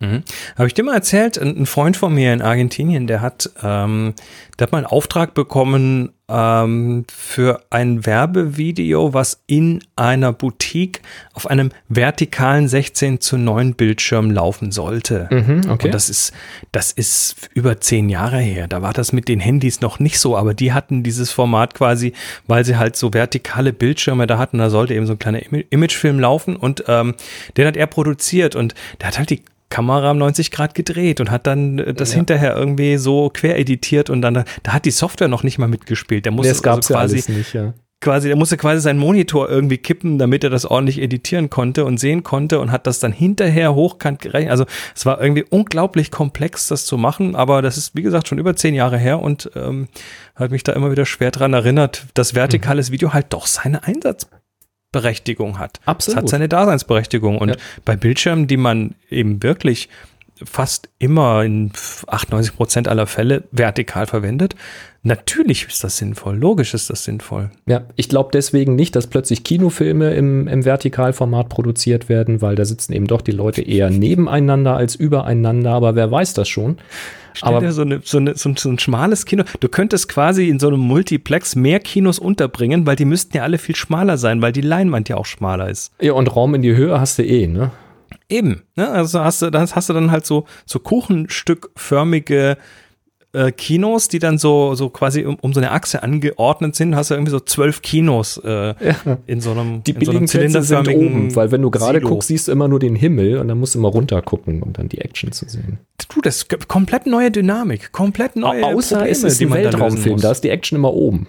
Speaker 2: Mhm. Habe ich dir mal erzählt, ein Freund von mir in Argentinien, der hat, ähm, der hat mal einen Auftrag bekommen ähm, für ein Werbevideo, was in einer Boutique auf einem vertikalen 16 zu 9 Bildschirm laufen sollte.
Speaker 1: Mhm, okay.
Speaker 2: Und das ist, das ist über zehn Jahre her. Da war das mit den Handys noch nicht so, aber die hatten dieses Format quasi, weil sie halt so vertikale Bildschirme da hatten. Da sollte eben so ein kleiner Ima- Imagefilm laufen und ähm, den hat er produziert und der hat halt die Kamera um 90 Grad gedreht und hat dann äh, das
Speaker 1: Ja.
Speaker 2: hinterher irgendwie so quer editiert und dann, da hat die Software noch nicht mal mitgespielt. Der musste
Speaker 1: Das gab's
Speaker 2: also
Speaker 1: ja
Speaker 2: quasi
Speaker 1: alles nicht, ja.
Speaker 2: quasi, der musste quasi seinen Monitor irgendwie kippen, damit er das ordentlich editieren konnte und sehen konnte und hat das dann hinterher hochkant gerechnet. Also es war irgendwie unglaublich komplex, das zu machen, aber das ist, wie gesagt, schon über zehn Jahre her und ähm, hat mich da immer wieder schwer dran erinnert, dass vertikales Video halt doch seine Einsatzberechtigung hat. Es
Speaker 1: Absolut.
Speaker 2: hat seine Daseinsberechtigung. Und
Speaker 1: Ja.
Speaker 2: bei Bildschirmen, die man eben wirklich fast immer in 98 Prozent aller Fälle vertikal verwendet, natürlich ist das sinnvoll. Logisch ist das sinnvoll.
Speaker 1: Ja, ich glaube deswegen nicht, dass plötzlich Kinofilme im, im Vertikalformat produziert werden, weil da sitzen eben doch die Leute eher nebeneinander als übereinander, aber wer weiß das schon.
Speaker 2: Stell
Speaker 1: Aber
Speaker 2: dir so, eine, so, eine, so, ein, so ein schmales Kino. Du könntest quasi in so einem Multiplex mehr Kinos unterbringen, weil die müssten ja alle viel schmaler sein, weil die Leinwand ja auch schmaler ist.
Speaker 1: ja, und Raum in die Höhe hast du eh, ne?
Speaker 2: Eben. Ne? Also hast du, das hast du dann halt so, so kuchenstückförmige äh, Kinos, die dann so, so quasi um, um so eine Achse angeordnet sind. Hast du irgendwie so zwölf Kinos äh, in so einem,
Speaker 1: Die
Speaker 2: in so einem
Speaker 1: billigen Plätze sind
Speaker 2: zylinderförmigen
Speaker 1: oben, weil wenn du gerade guckst, siehst du immer nur den Himmel und dann musst du immer runter gucken, um dann die Action zu sehen.
Speaker 2: Du, das k- komplett neue Dynamik, komplett neue
Speaker 1: Außer
Speaker 2: Probleme,
Speaker 1: es ist ein
Speaker 2: da
Speaker 1: Weltraumfilm,
Speaker 2: muss.
Speaker 1: da ist die Action immer oben.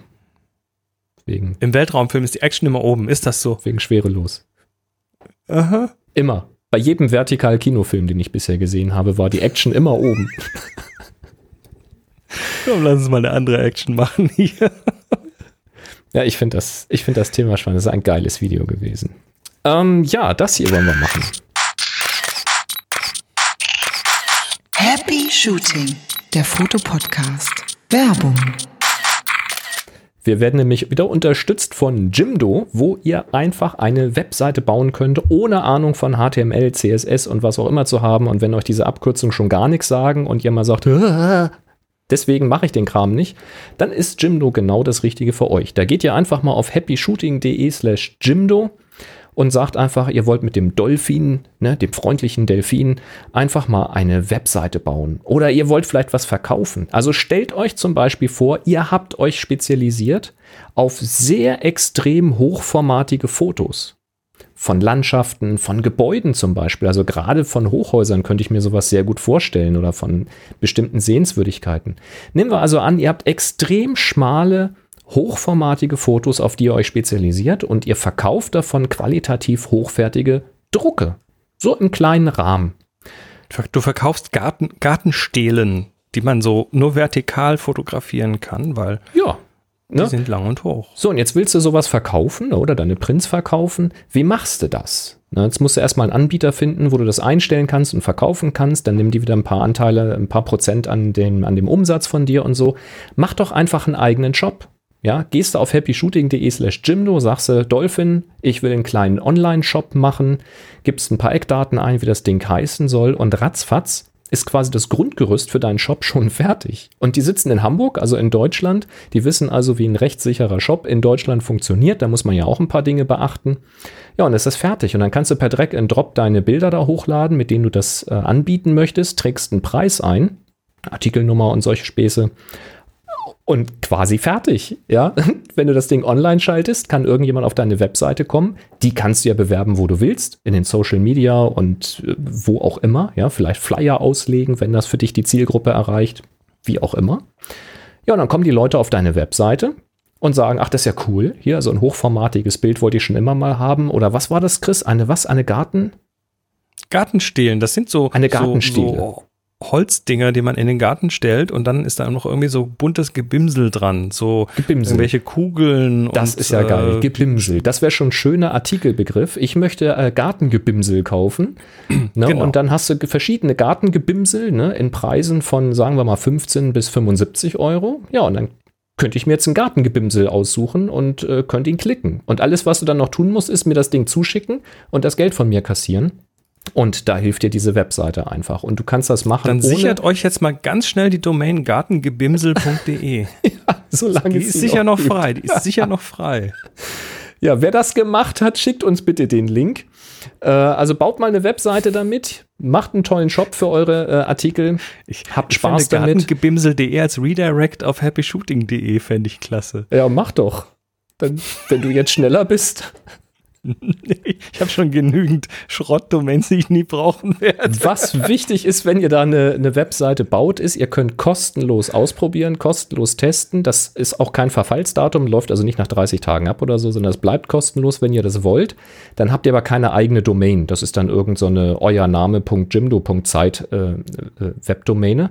Speaker 1: Wegen,
Speaker 2: Im Weltraumfilm ist die Action immer oben. Ist das so?
Speaker 1: wegen schwerelos.
Speaker 2: Aha.
Speaker 1: Immer. Bei jedem Vertikal-Kinofilm, den ich bisher gesehen habe, war die Action immer oben.
Speaker 2: Komm, lass uns mal eine andere Action machen hier.
Speaker 1: Ja, ich finde das, ich find das Thema spannend. Das ist ein geiles Video gewesen. Ähm, ja, das hier wollen wir machen.
Speaker 4: Happy Shooting, der Fotopodcast. Werbung.
Speaker 1: Wir werden nämlich wieder unterstützt von Jimdo, wo ihr einfach eine Webseite bauen könnt, ohne Ahnung von HTML, CSS und was auch immer zu haben. Und wenn euch diese Abkürzungen schon gar nichts sagen und ihr mal sagt, "Ah, deswegen mache ich den Kram nicht, dann ist Jimdo genau das Richtige für euch. Da geht ihr einfach mal auf happyshooting.de slash Jimdo und sagt einfach, ihr wollt mit dem Dolphin, ne, dem freundlichen Delfin, einfach mal eine Webseite bauen. Oder ihr wollt vielleicht was verkaufen. Also stellt euch zum Beispiel vor, ihr habt euch spezialisiert auf sehr extrem hochformatige Fotos. Von Landschaften, von Gebäuden zum Beispiel. Also gerade von Hochhäusern könnte ich mir sowas sehr gut vorstellen oder von bestimmten Sehenswürdigkeiten. Nehmen wir also an, ihr habt extrem schmale, hochformatige Fotos, auf die ihr euch spezialisiert und ihr verkauft davon qualitativ hochwertige Drucke. So im kleinen Rahmen.
Speaker 2: Du verkaufst Garten, Gartenstelen, die man so nur vertikal fotografieren kann, weil
Speaker 1: Ja.
Speaker 2: Die
Speaker 1: Ne?
Speaker 2: sind lang und hoch.
Speaker 1: So, und jetzt willst du sowas verkaufen oder deine Prints verkaufen. Wie machst du das? Na, jetzt musst du erstmal einen Anbieter finden, wo du das einstellen kannst und verkaufen kannst. Dann nimm die wieder ein paar Anteile, ein paar Prozent an dem, an dem Umsatz von dir und so. Mach doch einfach einen eigenen Shop. Ja, gehst du auf happyshooting.de slash Jimdo, sagst du, Dolphin, ich will einen kleinen Online-Shop machen, gibst ein paar Eckdaten ein, wie das Ding heißen soll und ratzfatz ist quasi das Grundgerüst für deinen Shop schon fertig. Und die sitzen in Hamburg, also in Deutschland. Die wissen also, wie ein rechtssicherer Shop in Deutschland funktioniert. Da muss man ja auch ein paar Dinge beachten. Ja, und es ist fertig. Und dann kannst du per Drag and Drop deine Bilder da hochladen, mit denen du das äh, anbieten möchtest, trägst einen Preis ein, Artikelnummer und solche Späße. Und quasi fertig, ja. Wenn du das Ding online schaltest, kann irgendjemand auf deine Webseite kommen. Die kannst du ja bewerben, wo du willst, in den Social Media und äh, wo auch immer, ja. Vielleicht Flyer auslegen, wenn das für dich die Zielgruppe erreicht, wie auch immer. Ja, und dann kommen die Leute auf deine Webseite und sagen, ach, das ist ja cool. Hier, so ein hochformatiges Bild wollte ich schon immer mal haben. Oder was war das, Chris? Eine was? Eine Garten?
Speaker 2: Gartenstelen, das sind so,
Speaker 1: Eine
Speaker 2: so,
Speaker 1: Gartenstele.
Speaker 2: so Holzdinger, die man in den Garten stellt und dann ist da noch irgendwie so buntes Gebimsel dran, so
Speaker 1: Gebimsel.
Speaker 2: irgendwelche Kugeln.
Speaker 1: Das
Speaker 2: und,
Speaker 1: ist ja geil.
Speaker 2: äh,
Speaker 1: Gebimsel. Das wäre schon ein schöner Artikelbegriff. Ich möchte äh, Gartengebimsel kaufen. Ne?
Speaker 2: Genau.
Speaker 1: Und dann hast du verschiedene Gartengebimsel ne? in Preisen von, sagen wir mal, 15 bis 75 Euro. Ja, und dann könnte ich mir jetzt einen Gartengebimsel aussuchen und äh, könnte ihn klicken. Und alles, was du dann noch tun musst, ist mir das Ding zuschicken und das Geld von mir kassieren. Und da hilft dir diese Webseite einfach. Und du kannst das machen.
Speaker 2: Dann sichert euch jetzt mal ganz schnell die Domain gartengebimsel.de.
Speaker 1: ja, solange
Speaker 2: die ist sicher noch frei. Die ist sicher noch frei.
Speaker 1: Ja, wer das gemacht hat, schickt uns bitte den Link. Äh, also baut mal eine Webseite damit, macht einen tollen Shop für eure äh, Artikel.
Speaker 2: Ich, Habt ich Spaß damit. Gartengebimsel.de als Redirect auf happyshooting.de fände ich klasse.
Speaker 1: Ja, mach doch. Dann, wenn du jetzt schneller bist.
Speaker 2: ich habe schon genügend Schrottdomains, die ich nie brauchen werde.
Speaker 1: Was wichtig ist, wenn ihr da eine, eine, Webseite baut, ist, ihr könnt kostenlos ausprobieren, kostenlos testen. Das ist auch kein Verfallsdatum, läuft also nicht nach 30 Tagen ab oder so, sondern es bleibt kostenlos, wenn ihr das wollt. Dann habt ihr aber keine eigene Domain. Das ist dann irgend so eine euername.jimdo.zeit äh, äh, Webdomäne.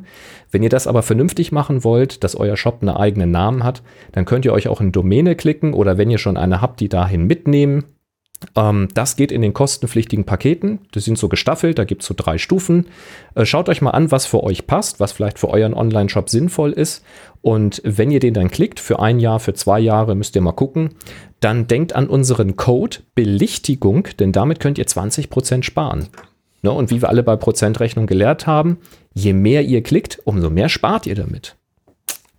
Speaker 1: Wenn ihr das aber vernünftig machen wollt, dass euer Shop einen eigenen Namen hat, dann könnt ihr euch auch in Domäne klicken oder wenn ihr schon eine habt, die dahin mitnehmen das geht in den kostenpflichtigen Paketen. Die sind so gestaffelt, da gibt es so drei Stufen. Äh, schaut euch mal an, was für euch passt, was vielleicht für euren Online-Shop sinnvoll ist. Und wenn ihr den dann klickt, für ein Jahr, für zwei Jahre, müsst ihr mal gucken, dann denkt an unseren Code Belichtigung, denn damit könnt ihr 20% sparen. Ne? Und wie wir alle bei Prozentrechnung gelehrt haben, je mehr ihr klickt, umso mehr spart ihr damit.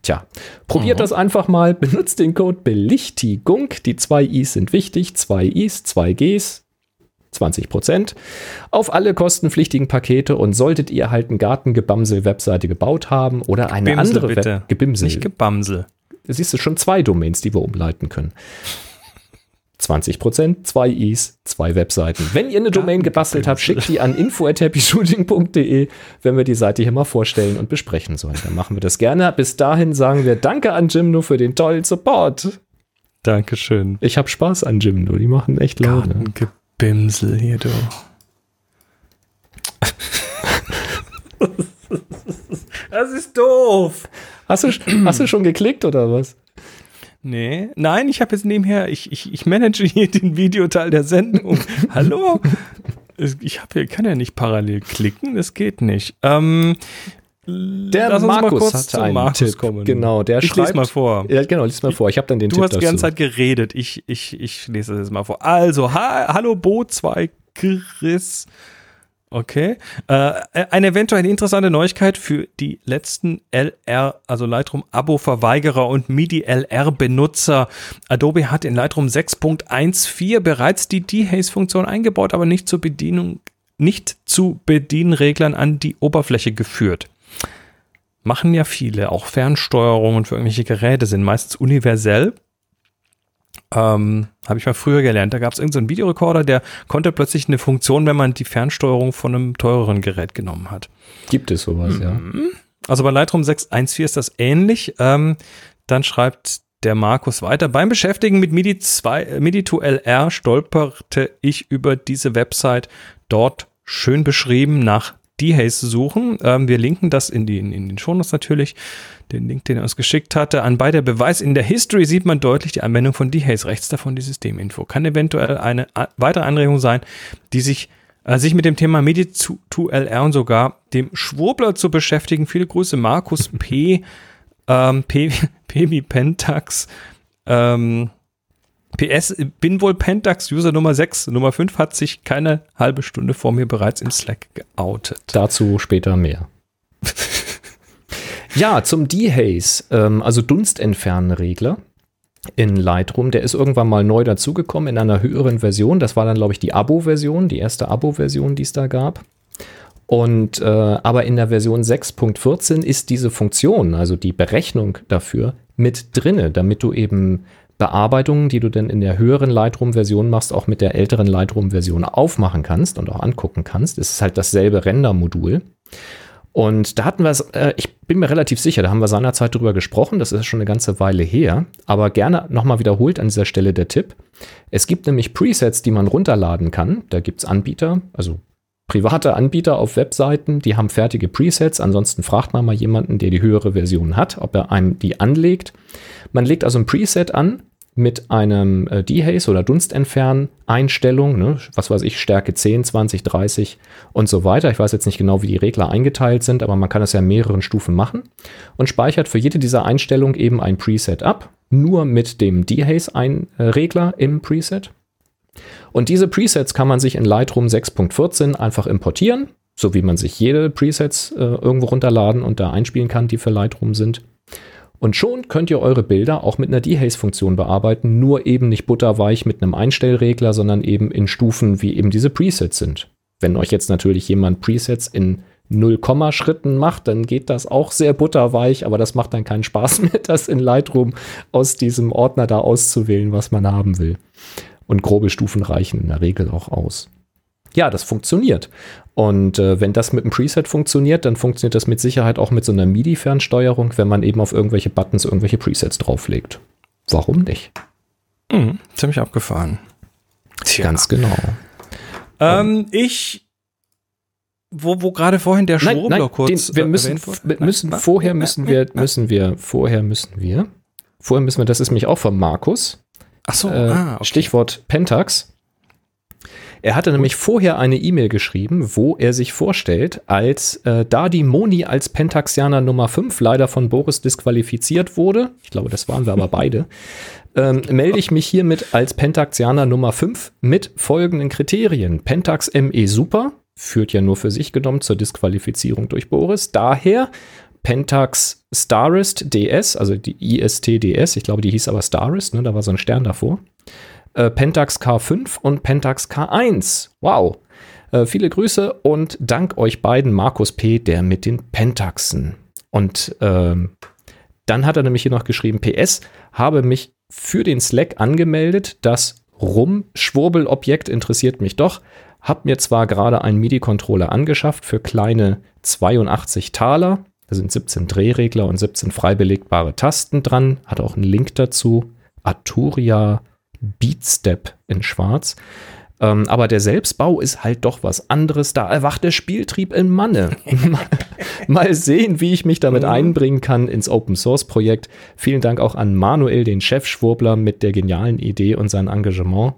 Speaker 1: Tja, probiert mhm. das einfach mal. Benutzt den Code Belichtigung. Die zwei I's sind wichtig. Zwei I's, zwei G's. 20 Prozent auf alle kostenpflichtigen Pakete und solltet ihr halt einen Gartengebamsel-Webseite gebaut haben oder eine Gebimsel, andere
Speaker 2: bitte. Web Gebimsel. Nicht Gebamsel.
Speaker 1: Siehst du schon zwei Domains, die wir umleiten können. 20 Prozent, zwei Is, zwei Webseiten. Wenn ihr eine Domain gebastelt habt, schickt die an info@happyshooting.de, wenn wir die Seite hier mal vorstellen und besprechen sollen. Dann machen wir das gerne. Bis dahin sagen wir Danke an Jimno für den tollen Support.
Speaker 2: Dankeschön.
Speaker 1: Ich habe Spaß an Jimno, die machen echt Laune.
Speaker 2: Gebimsel hier, du. das ist doof.
Speaker 1: Hast du, hast du schon geklickt oder was?
Speaker 2: Nee, nein, ich habe jetzt nebenher, ich, ich, ich manage hier den Videoteil der Sendung. Hallo? Ich habe hier, kann ja nicht parallel klicken, das geht nicht. Ähm,
Speaker 1: der Markus hat einen Markus Tipp. Kommen.
Speaker 2: Genau, der
Speaker 1: ich schreibt.
Speaker 2: Lies mal vor.
Speaker 1: Ja, genau, lies mal vor. Ich habe dann den
Speaker 2: du Tipp Du hast die ganze Zeit geredet. Ich, ich, ich lese das jetzt mal vor. Also, ha, hallo Bo 2 Chris. Okay. Äh, eine eventuell interessante Neuigkeit für die letzten LR, also Lightroom Abo-Verweigerer und MIDI-LR-Benutzer. Adobe hat in Lightroom 6.14 bereits die Dehaze-Funktion eingebaut, aber nicht zur Bedienung, nicht zu Bedienreglern an die Oberfläche geführt. Machen ja viele, auch Fernsteuerungen für irgendwelche Geräte sind meistens universell ähm, Habe ich mal früher gelernt. Da gab es irgendeinen so Videorekorder, der konnte plötzlich eine Funktion, wenn man die Fernsteuerung von einem teureren Gerät genommen hat.
Speaker 1: Gibt es sowas, mhm. ja.
Speaker 2: Also bei Lightroom 6.1.4 ist das ähnlich. Ähm, dann schreibt der Markus weiter. Beim Beschäftigen mit MIDI, 2, MIDI 2LR stolperte ich über diese Website dort schön beschrieben nach Dehaze suchen. Ähm, wir linken das in, die, in, den Shownotes natürlich den Link, den er uns geschickt hatte. An bei der Beweis in der History sieht man deutlich die Anwendung von Dehaze. Rechts davon die Systeminfo. Kann eventuell eine weitere Anregung sein, die sich äh, sich mit dem Thema Medi2LR und sogar dem Schwurbler zu beschäftigen. Viele Grüße, Markus P. ähm, P, P Pentax. Ähm, PS, bin wohl Pentax User Nummer 6. Nummer 5 hat sich keine halbe Stunde vor mir bereits im Slack geoutet.
Speaker 1: Dazu später mehr. Ja, zum Dehaze, ähm, also Dunstentfernregler in Lightroom. Der ist irgendwann mal neu dazugekommen in einer höheren Version. Das war dann, glaube ich, die Abo-Version, die erste Abo-Version, die es da gab. Und äh, aber in der Version 6.14 ist diese Funktion, also die Berechnung dafür, mit drinne, damit du eben Bearbeitungen, die du dann in der höheren Lightroom-Version machst, auch mit der älteren Lightroom-Version aufmachen kannst und auch angucken kannst. Es ist halt dasselbe Render-Modul. Und da hatten wir es, äh, ich bin mir relativ sicher, da haben wir seinerzeit drüber gesprochen, das ist schon eine ganze Weile her, aber gerne nochmal wiederholt an dieser Stelle der Tipp. Es gibt nämlich Presets, die man runterladen kann. Da gibt es Anbieter, also private Anbieter auf Webseiten, die haben fertige Presets. Ansonsten fragt man mal jemanden, der die höhere Version hat, ob er einem die anlegt. Man legt also ein Preset an, mit einem äh, Dehaze oder Dunstentfernen-Einstellung, ne, was weiß ich, Stärke 10, 20, 30 und so weiter. Ich weiß jetzt nicht genau, wie die Regler eingeteilt sind, aber man kann das ja in mehreren Stufen machen und speichert für jede dieser Einstellungen eben ein Preset ab, nur mit dem Dehaze-Regler im Preset. Und diese Presets kann man sich in Lightroom 6.14 einfach importieren, so wie man sich jede Presets äh, irgendwo runterladen und da einspielen kann, die für Lightroom sind. Und schon könnt ihr eure Bilder auch mit einer Dehaze-Funktion bearbeiten, nur eben nicht butterweich mit einem Einstellregler, sondern eben in Stufen, wie eben diese Presets sind. Wenn euch jetzt natürlich jemand Presets in 0, Schritten macht, dann geht das auch sehr butterweich, aber das macht dann keinen Spaß mehr, das in Lightroom aus diesem Ordner da auszuwählen, was man haben will. Und grobe Stufen reichen in der Regel auch aus. Ja, das funktioniert. Und äh, wenn das mit einem Preset funktioniert, dann funktioniert das mit Sicherheit auch mit so einer MIDI-Fernsteuerung, wenn man eben auf irgendwelche Buttons irgendwelche Presets drauflegt. Warum nicht?
Speaker 2: Mhm, ziemlich abgefahren.
Speaker 1: Tja. Ganz genau.
Speaker 2: Ähm, ich wo, wo gerade vorhin der Schwurbler kurz
Speaker 1: den, wir müssen, äh, müssen nein, vorher müssen wir müssen wir vorher müssen wir vorher müssen wir das ist nämlich auch von Markus
Speaker 2: Ach so,
Speaker 1: äh, ah, okay. Stichwort Pentax er hatte nämlich vorher eine E-Mail geschrieben, wo er sich vorstellt, als äh, da die Moni als Pentaxianer Nummer 5 leider von Boris disqualifiziert wurde, ich glaube, das waren wir aber beide, ähm, melde ich mich hiermit als Pentaxianer Nummer 5 mit folgenden Kriterien. Pentax ME Super führt ja nur für sich genommen zur Disqualifizierung durch Boris. Daher Pentax Starist DS, also die IST DS, ich glaube, die hieß aber Starist, ne, da war so ein Stern davor äh, Pentax K5 und Pentax K1. Wow. Äh, viele Grüße und dank euch beiden, Markus P., der mit den Pentaxen. Und ähm, dann hat er nämlich hier noch geschrieben, PS, habe mich für den Slack angemeldet. Das Rum-Schwurbel-Objekt interessiert mich doch. Hab mir zwar gerade einen MIDI-Controller angeschafft für kleine 82 Taler. Da sind 17 Drehregler und 17 frei belegbare Tasten dran. Hat auch einen Link dazu. Arturia Beatstep in Schwarz. Ähm, aber der Selbstbau ist halt doch was anderes. Da erwacht der Spieltrieb in Manne. Mal sehen, wie ich mich damit mhm. einbringen kann ins Open Source Projekt. Vielen Dank auch an Manuel, den Chef-Schwurbler, mit der genialen Idee und sein Engagement.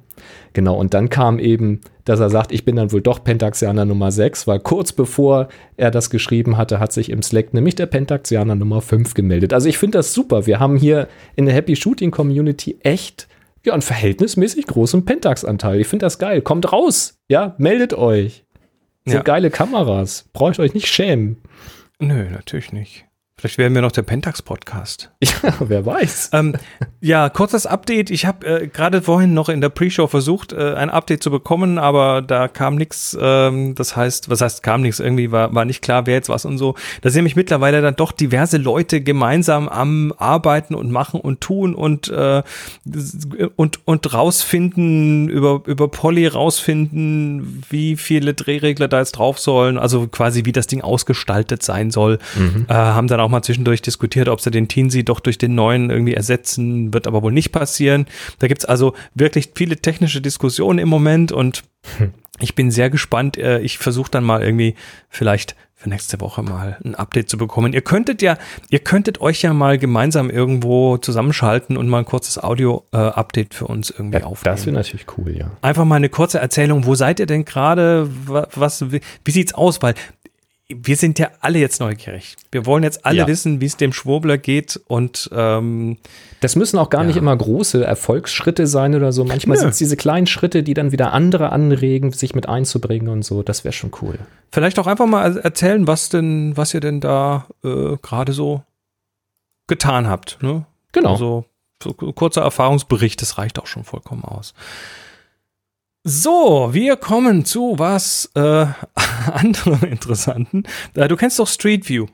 Speaker 1: Genau, und dann kam eben, dass er sagt, ich bin dann wohl doch Pentaxianer Nummer 6, weil kurz bevor er das geschrieben hatte, hat sich im Slack nämlich der Pentaxianer Nummer 5 gemeldet. Also ich finde das super. Wir haben hier in der Happy Shooting Community echt ja, einen verhältnismäßig großen Pentax-Anteil. Ich finde das geil. Kommt raus. Ja, meldet euch. Sind ja. geile Kameras. Braucht euch nicht schämen.
Speaker 2: Nö, natürlich nicht. Vielleicht werden wir noch der Pentax-Podcast.
Speaker 1: Ja, wer weiß.
Speaker 2: Ähm, ja, kurzes Update. Ich habe äh, gerade vorhin noch in der Pre-Show versucht, äh, ein Update zu bekommen, aber da kam nichts. Ähm, das heißt, was heißt kam nichts? Irgendwie war, war nicht klar, wer jetzt was und so. Da sind nämlich mittlerweile dann doch diverse Leute gemeinsam am Arbeiten und machen und tun und äh, und und rausfinden über über Poly rausfinden, wie viele Drehregler da jetzt drauf sollen. Also quasi wie das Ding ausgestaltet sein soll. Mhm. Äh, haben dann auch mal zwischendurch diskutiert, ob sie den Teensy doch durch den neuen irgendwie ersetzen, wird aber wohl nicht passieren. Da gibt's also wirklich viele technische Diskussionen im Moment und hm. ich bin sehr gespannt. Äh, ich versuche dann mal irgendwie vielleicht für nächste Woche mal ein Update zu bekommen. Ihr könntet ja, ihr könntet euch ja mal gemeinsam irgendwo zusammenschalten und mal ein kurzes Audio-Update äh, für uns irgendwie ja, aufnehmen.
Speaker 1: Das wäre natürlich cool, ja.
Speaker 2: Einfach mal eine kurze Erzählung. Wo seid ihr denn gerade? Was, wie, wie sieht's aus? Weil wir sind ja alle jetzt neugierig. Wir wollen jetzt alle ja. wissen, wie es dem Schwurbler geht und ähm,
Speaker 1: das müssen auch gar ja. nicht immer große Erfolgsschritte sein oder so. Manchmal sind es diese kleinen Schritte, die dann wieder andere anregen, sich mit einzubringen und so. Das wäre schon cool.
Speaker 2: Vielleicht auch einfach mal erzählen, was denn, was ihr denn da äh, gerade so getan habt. Ne?
Speaker 1: Genau.
Speaker 2: Also so kurzer Erfahrungsbericht, das reicht auch schon vollkommen aus. So, wir kommen zu was äh, anderem Interessanten. Äh, du kennst doch Street View.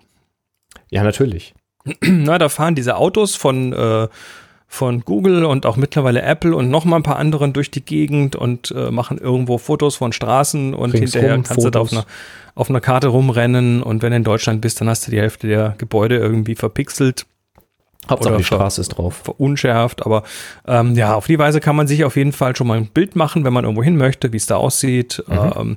Speaker 1: Ja, natürlich.
Speaker 2: Na, da fahren diese Autos von, äh, von Google und auch mittlerweile Apple und noch mal ein paar anderen durch die Gegend und äh, machen irgendwo Fotos von Straßen und Ringsrum hinterher kannst Fotos. du da auf einer, auf einer Karte rumrennen und wenn du in Deutschland bist, dann hast du die Hälfte der Gebäude irgendwie verpixelt.
Speaker 1: Hauptsache die Straße ist drauf.
Speaker 2: Verunschärft, aber ähm, ja, auf die Weise kann man sich auf jeden Fall schon mal ein Bild machen, wenn man irgendwo hin möchte, wie es da aussieht. Mhm. Ähm,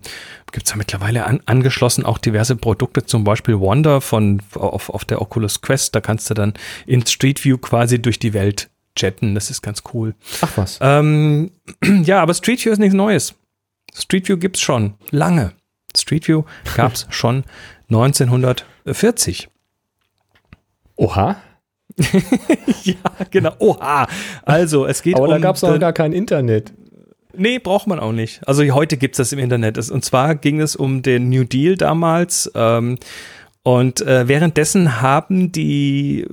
Speaker 2: Gibt es ja mittlerweile an, angeschlossen auch diverse Produkte, zum Beispiel Wonder von auf, auf der Oculus Quest. Da kannst du dann in Street View quasi durch die Welt jetten. Das ist ganz cool.
Speaker 1: Ach was.
Speaker 2: Ähm, ja, aber Street View ist nichts Neues. Street View gibt's schon lange. Street View gab's schon 1940.
Speaker 1: Oha.
Speaker 2: ja, genau. Oha. Also, es geht
Speaker 1: Aber um. Aber da gab es noch gar kein Internet.
Speaker 2: Nee, braucht man auch nicht. Also heute gibt es das im Internet. Und zwar ging es um den New Deal damals. Ähm, und äh, währenddessen haben die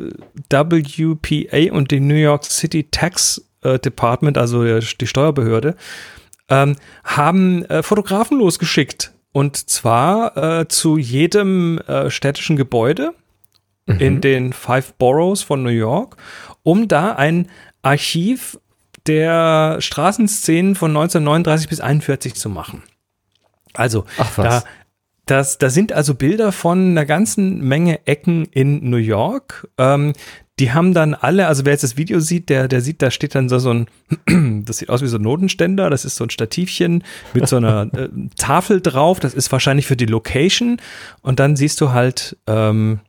Speaker 2: WPA und die New York City Tax äh, Department, also die Steuerbehörde, ähm, haben äh, Fotografen losgeschickt. Und zwar äh, zu jedem äh, städtischen Gebäude mhm. in den Five Boroughs von New York, um da ein Archiv der Straßenszenen von 1939 bis 41 zu machen. Also, da, das, da sind also Bilder von einer ganzen Menge Ecken in New York. Ähm, die haben dann alle, also wer jetzt das Video sieht, der, der sieht, da steht dann so, so ein, das sieht aus wie so ein Notenständer, das ist so ein Stativchen mit so einer äh, Tafel drauf, das ist wahrscheinlich für die Location. Und dann siehst du halt, ähm,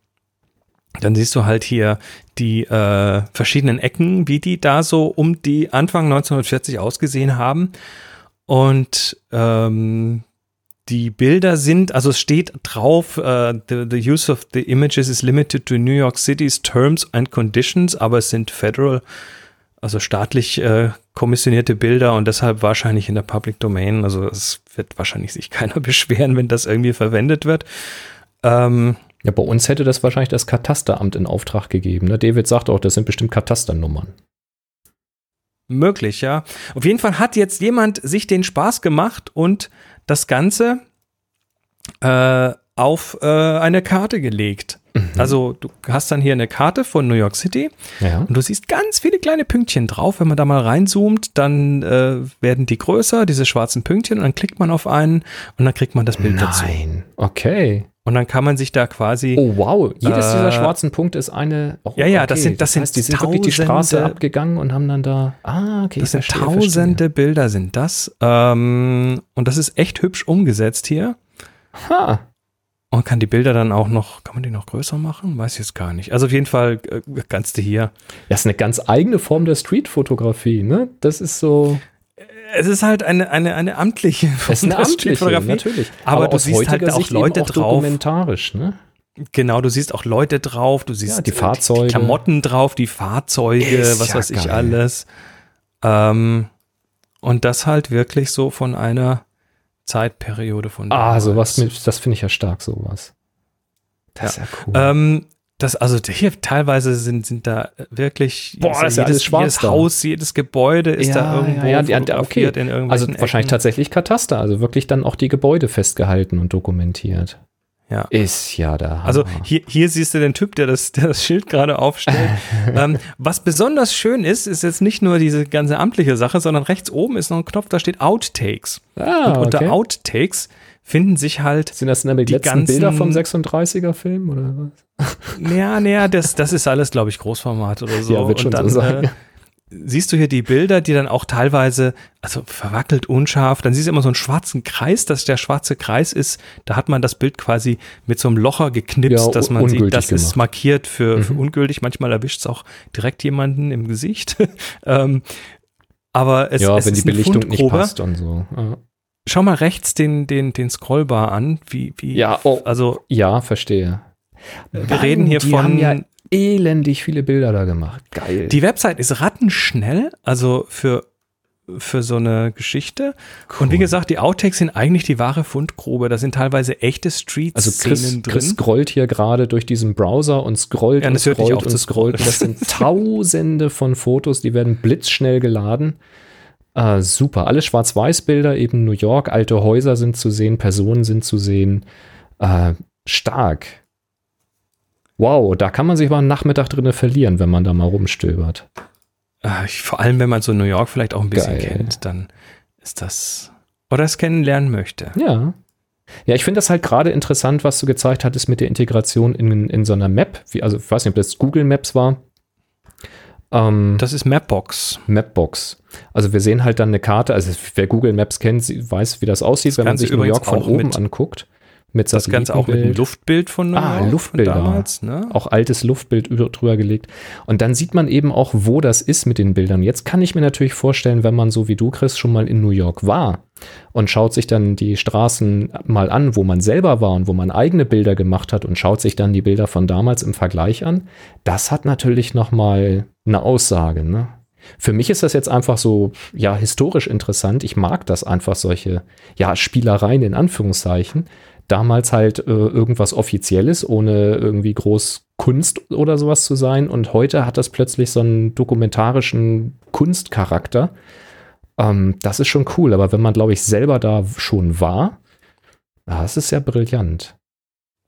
Speaker 2: dann siehst du halt hier die äh, verschiedenen Ecken, wie die da so um die Anfang 1940 ausgesehen haben. Und ähm, die Bilder sind, also es steht drauf, uh, the, the use of the images is limited to New York City's terms and conditions, aber es sind federal, also staatlich äh, kommissionierte Bilder und deshalb wahrscheinlich in der Public Domain. Also es wird wahrscheinlich sich keiner beschweren, wenn das irgendwie verwendet wird.
Speaker 1: Ähm, ja, bei uns hätte das wahrscheinlich das Katasteramt in Auftrag gegeben. Ne? David sagt auch, das sind bestimmt Katasternummern.
Speaker 2: Möglich, ja. Auf jeden Fall hat jetzt jemand sich den Spaß gemacht und das Ganze äh, auf äh, eine Karte gelegt. Mhm. Also du hast dann hier eine Karte von New York City ja. und du siehst ganz viele kleine Pünktchen drauf. Wenn man da mal reinzoomt, dann äh, werden die größer, diese schwarzen Pünktchen, und dann klickt man auf einen und dann kriegt man das Bild
Speaker 1: Nein.
Speaker 2: dazu.
Speaker 1: Nein, okay.
Speaker 2: Und dann kann man sich da quasi.
Speaker 1: Oh wow, jedes äh, dieser schwarzen Punkte ist eine.
Speaker 2: Oh, ja, ja, okay. das sind das, das heißt,
Speaker 1: sind die sind wirklich die Straße abgegangen und haben dann da. Ah, okay.
Speaker 2: Das sind verstehe, tausende verstehe. Bilder sind das. Ähm, und das ist echt hübsch umgesetzt hier. Ha. Und kann die Bilder dann auch noch, kann man die noch größer machen? Weiß ich jetzt gar nicht. Also auf jeden Fall äh, kannst du hier.
Speaker 1: Das ist eine ganz eigene Form der Streetfotografie, ne? Das ist so
Speaker 2: es ist halt eine, eine, eine amtliche
Speaker 1: es ist eine amtliche Fotografie. Natürlich.
Speaker 2: Aber, Aber du siehst halt auch Sicht Leute auch drauf.
Speaker 1: Dokumentarisch, ne?
Speaker 2: Genau, du siehst auch Leute drauf, du siehst
Speaker 1: ja, die Fahrzeuge,
Speaker 2: die Klamotten drauf, die Fahrzeuge, ist was ja weiß geil. ich alles. Ähm, und das halt wirklich so von einer Zeitperiode von.
Speaker 1: Ah, sowas, das finde ich ja stark, sowas.
Speaker 2: Das ja. ist ja cool. Ähm, das, also hier teilweise sind, sind da wirklich
Speaker 1: Boah, das ist jedes,
Speaker 2: schwarz jedes Haus, jedes Gebäude ist ja, da irgendwo
Speaker 1: ja, ja, ja okay. in irgendwelchen Also wahrscheinlich tatsächlich Kataster, also wirklich dann auch die Gebäude festgehalten und dokumentiert.
Speaker 2: Ja.
Speaker 1: Ist ja da.
Speaker 2: Also hier, hier siehst du den Typ, der das, der das Schild gerade aufstellt. ähm, was besonders schön ist, ist jetzt nicht nur diese ganze amtliche Sache, sondern rechts oben ist noch ein Knopf, da steht Outtakes. Ah, und unter okay. Outtakes finden sich halt.
Speaker 1: Sind das denn die, letzten ganzen, Bilder vom 36er-Film oder was?
Speaker 2: Ja, naja, das, das ist alles, glaube ich, Großformat oder so.
Speaker 1: Ja, wird schon
Speaker 2: und dann,
Speaker 1: so sein. Äh,
Speaker 2: siehst du hier die Bilder, die dann auch teilweise, also verwackelt, unscharf, dann siehst du immer so einen schwarzen Kreis, dass der schwarze Kreis ist, da hat man das Bild quasi mit so einem Locher geknipst, ja, dass man sieht, das gemacht. ist markiert für, mhm. für ungültig, manchmal erwischt es auch direkt jemanden im Gesicht. ähm, aber es,
Speaker 1: ja,
Speaker 2: es
Speaker 1: wenn die Belichtung nicht passt und so.
Speaker 2: Ja. Schau mal rechts den, den, den Scrollbar an. Wie, wie,
Speaker 1: ja, oh, also. Ja, verstehe.
Speaker 2: Wir Mann, reden hier
Speaker 1: die
Speaker 2: von.
Speaker 1: Haben ja elendig viele Bilder da gemacht. Geil.
Speaker 2: Die Website ist rattenschnell, also für, für so eine Geschichte. Cool. Und wie gesagt, die Outtakes sind eigentlich die wahre Fundgrube. Da sind teilweise echte Streets
Speaker 1: also Chris, drin. Chris scrollt hier gerade durch diesen Browser und scrollt
Speaker 2: ja,
Speaker 1: und scrollt und scrollt. Das sind tausende von Fotos, die werden blitzschnell geladen. Ah, super. Alle Schwarz-Weiß-Bilder, eben New York, alte Häuser sind zu sehen, Personen sind zu sehen. Äh, stark. Wow, da kann man sich aber einen Nachmittag drin verlieren, wenn man da mal rumstöbert.
Speaker 2: Äh, vor allem, wenn man so New York vielleicht auch ein bisschen Geil. kennt, dann ist das. Oder es kennenlernen möchte.
Speaker 1: Ja. Ja, ich finde das halt gerade interessant, was du gezeigt hattest mit der Integration in, in so einer Map. Wie, also, ich weiß nicht, ob das Google Maps war.
Speaker 2: Ähm, das ist Mapbox.
Speaker 1: Mapbox. Also wir sehen halt dann eine Karte, also wer Google Maps kennt, weiß, wie das aussieht, das wenn man sich New York von oben mit, anguckt.
Speaker 2: Mit das Ganze auch mit einem Luftbild von
Speaker 1: New ah, Luftbilder. damals. Ne? Auch altes Luftbild über, drüber gelegt. Und dann sieht man eben auch, wo das ist mit den Bildern. Jetzt kann ich mir natürlich vorstellen, wenn man so wie du, Chris, schon mal in New York war und schaut sich dann die Straßen mal an, wo man selber war und wo man eigene Bilder gemacht hat und schaut sich dann die Bilder von damals im Vergleich an. Das hat natürlich noch mal eine Aussage. Ne? Für mich ist das jetzt einfach so, ja, historisch interessant. Ich mag das einfach, solche, ja, Spielereien in Anführungszeichen. Damals halt äh, irgendwas Offizielles, ohne irgendwie groß Kunst oder sowas zu sein. Und heute hat das plötzlich so einen dokumentarischen Kunstcharakter. Ähm, das ist schon cool. Aber wenn man, glaube ich, selber da schon war, das ist ja brillant.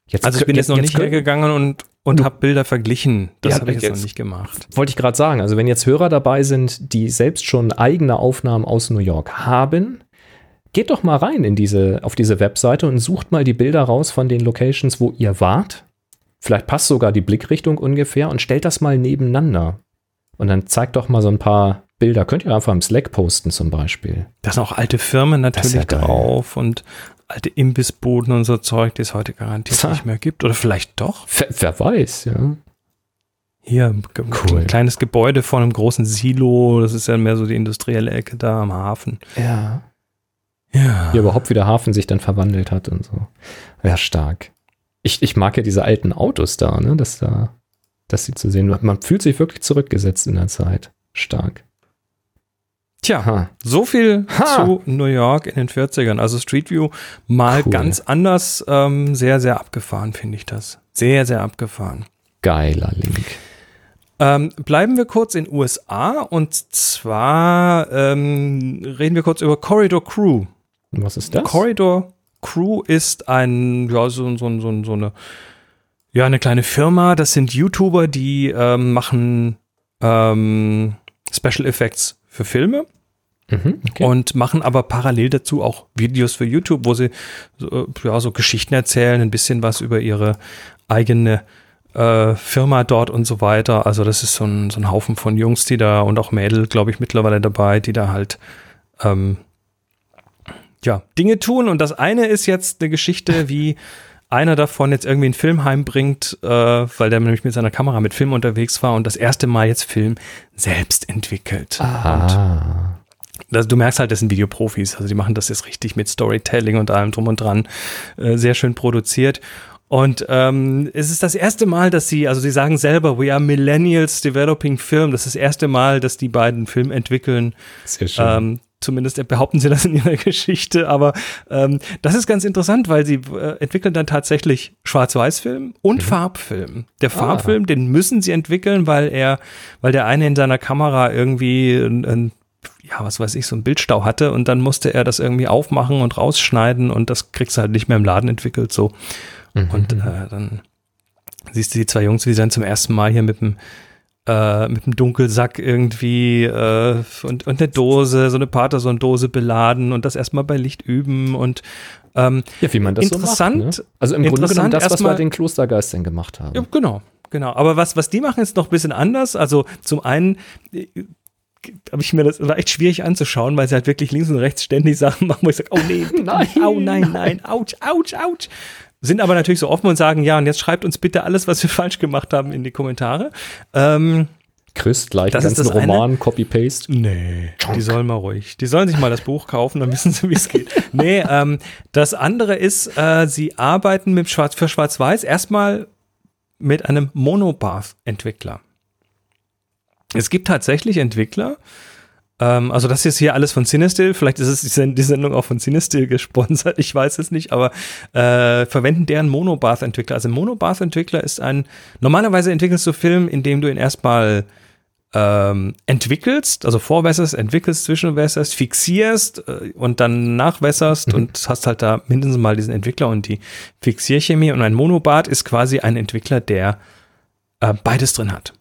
Speaker 2: Jetzt, also ich bin jetzt, jetzt noch nicht hergegangen und, und habe Bilder verglichen. Das ja, habe ich jetzt, jetzt noch nicht gemacht.
Speaker 1: Wollte ich gerade sagen. Also wenn jetzt Hörer dabei sind, die selbst schon eigene Aufnahmen aus New York haben, geht doch mal rein in diese, auf diese Webseite und sucht mal die Bilder raus von den Locations, wo ihr wart. Vielleicht passt sogar die Blickrichtung ungefähr und stellt das mal nebeneinander. Und dann zeigt doch mal so ein paar Bilder. Könnt ihr einfach im Slack posten zum Beispiel.
Speaker 2: Da sind auch alte Firmen natürlich ja drauf und alte Imbissbuden und so Zeug, die es heute garantiert Zah. nicht mehr gibt. Oder vielleicht doch.
Speaker 1: Wer, wer weiß, ja.
Speaker 2: Hier, cool. ein kleines Gebäude vor einem großen Silo. Das ist ja mehr so die industrielle Ecke da am Hafen.
Speaker 1: Ja. Ja. Wie überhaupt wie der Hafen sich dann verwandelt hat und so. Ja, stark. Ich, ich mag ja diese alten Autos da, ne, dass da, dass sie zu sehen. Man fühlt sich wirklich zurückgesetzt in der Zeit. Stark.
Speaker 2: Tja, ha. so viel ha. zu New York in den 40ern. Also Street View mal cool. ganz anders, ähm, sehr, sehr abgefahren, finde ich das. Sehr, sehr abgefahren.
Speaker 1: Geiler Link.
Speaker 2: Ähm, bleiben wir kurz in USA und zwar ähm, reden wir kurz über Corridor Crew.
Speaker 1: Was ist das?
Speaker 2: Corridor Crew ist ein, ja, so, so, so, so eine, ja, eine kleine Firma. Das sind YouTuber, die ähm, machen ähm, Special Effects für Filme. Mhm, okay. Und machen aber parallel dazu auch Videos für YouTube, wo sie so, ja, so Geschichten erzählen, ein bisschen was über ihre eigene äh, Firma dort und so weiter. Also das ist so ein, so ein Haufen von Jungs, die da und auch Mädel, glaube ich, mittlerweile dabei, die da halt ähm, ja, Dinge tun. Und das eine ist jetzt eine Geschichte, wie einer davon jetzt irgendwie einen Film heimbringt, äh, weil der nämlich mit seiner Kamera mit Film unterwegs war und das erste Mal jetzt Film selbst entwickelt.
Speaker 1: Ah.
Speaker 2: Das, du merkst halt, das sind Videoprofis, also die machen das jetzt richtig mit Storytelling und allem drum und dran, äh, sehr schön produziert. Und ähm, es ist das erste Mal, dass sie, also sie sagen selber, we are Millennials developing film. Das ist das erste Mal, dass die beiden Film entwickeln.
Speaker 1: Sehr schön.
Speaker 2: Ähm, zumindest behaupten sie das in ihrer Geschichte. Aber ähm, das ist ganz interessant, weil sie äh, entwickeln dann tatsächlich Schwarz-Weiß-Film und mhm. Farbfilm. Der ah. Farbfilm, ah. den müssen sie entwickeln, weil er, weil der eine in seiner Kamera irgendwie ein, ein ja, was weiß ich, so ein Bildstau hatte und dann musste er das irgendwie aufmachen und rausschneiden und das kriegst du halt nicht mehr im Laden entwickelt so. Mhm. Und äh, dann siehst du die zwei Jungs, die dann zum ersten Mal hier mit dem äh, mit dem Dunkelsack irgendwie äh, und, und eine Dose, so eine Paterson-Dose beladen und das erstmal bei Licht üben und ähm,
Speaker 1: ja, wie man das
Speaker 2: interessant,
Speaker 1: so macht, ne? Also im Grunde genommen das, was wir den Klostergeistern gemacht haben.
Speaker 2: Ja, genau, genau. Aber was, was die machen, ist noch ein bisschen anders. Also zum einen äh, habe ich mir das war echt schwierig anzuschauen, weil sie halt wirklich links und rechts ständig Sachen machen, wo ich sage, oh nee, nein, oh nein, nein, ouch, ouch, ouch sind aber natürlich so offen und sagen, ja, und jetzt schreibt uns bitte alles, was wir falsch gemacht haben, in die Kommentare. Ähm,
Speaker 1: Chris, gleich das ganzen Roman, Copy-Paste.
Speaker 2: Nee, Chonk. die sollen mal ruhig. Die sollen sich mal das Buch kaufen, dann wissen sie, wie es geht. nee, ähm, das andere ist, äh, sie arbeiten mit Schwarz, für Schwarz-Weiß erstmal mit einem Monobath-Entwickler. Es gibt tatsächlich Entwickler, ähm, also das ist hier alles von Cinestill. Vielleicht ist es die, Sendung auch von Cinestill gesponsert. Ich weiß es nicht, aber äh, verwenden deren Monobath-Entwickler. Also ein Monobath-Entwickler ist ein, normalerweise entwickelst du Film, indem du ihn erstmal ähm, entwickelst, also vorwässerst, entwickelst, zwischenwässerst, fixierst äh, und dann nachwässerst mhm. und hast halt da mindestens mal diesen Entwickler und die Fixierchemie. Und ein Monobath ist quasi ein Entwickler, der äh, beides drin hat.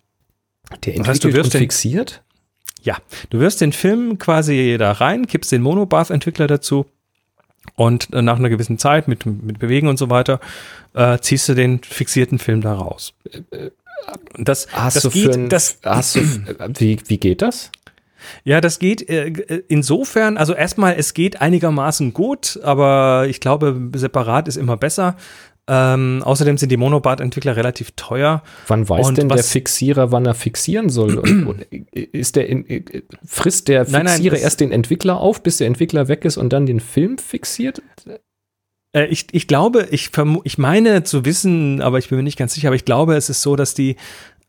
Speaker 1: Der entwickelt das heißt, du wirst und fixiert?
Speaker 2: Ja, du wirst den Film quasi da rein, kippst den Monobath-Entwickler dazu und äh, nach einer gewissen Zeit mit, mit Bewegen und so weiter äh, ziehst du den fixierten Film da raus.
Speaker 1: Das, hast das du geht, ein, das, hast du, wie, wie geht das?
Speaker 2: Ja, das geht äh, insofern, also erstmal, es geht einigermaßen gut, aber ich glaube, separat ist immer besser. Ähm, außerdem sind die Monobart-Entwickler relativ teuer.
Speaker 1: Wann weiß denn der Fixierer, wann er fixieren soll? ist der in, frisst der Fixierer nein, nein, erst den Entwickler auf, bis der Entwickler weg ist und dann den Film fixiert?
Speaker 2: Äh, ich, ich glaube, ich, ich meine zu wissen, aber ich bin mir nicht ganz sicher, aber ich glaube, es ist so, dass die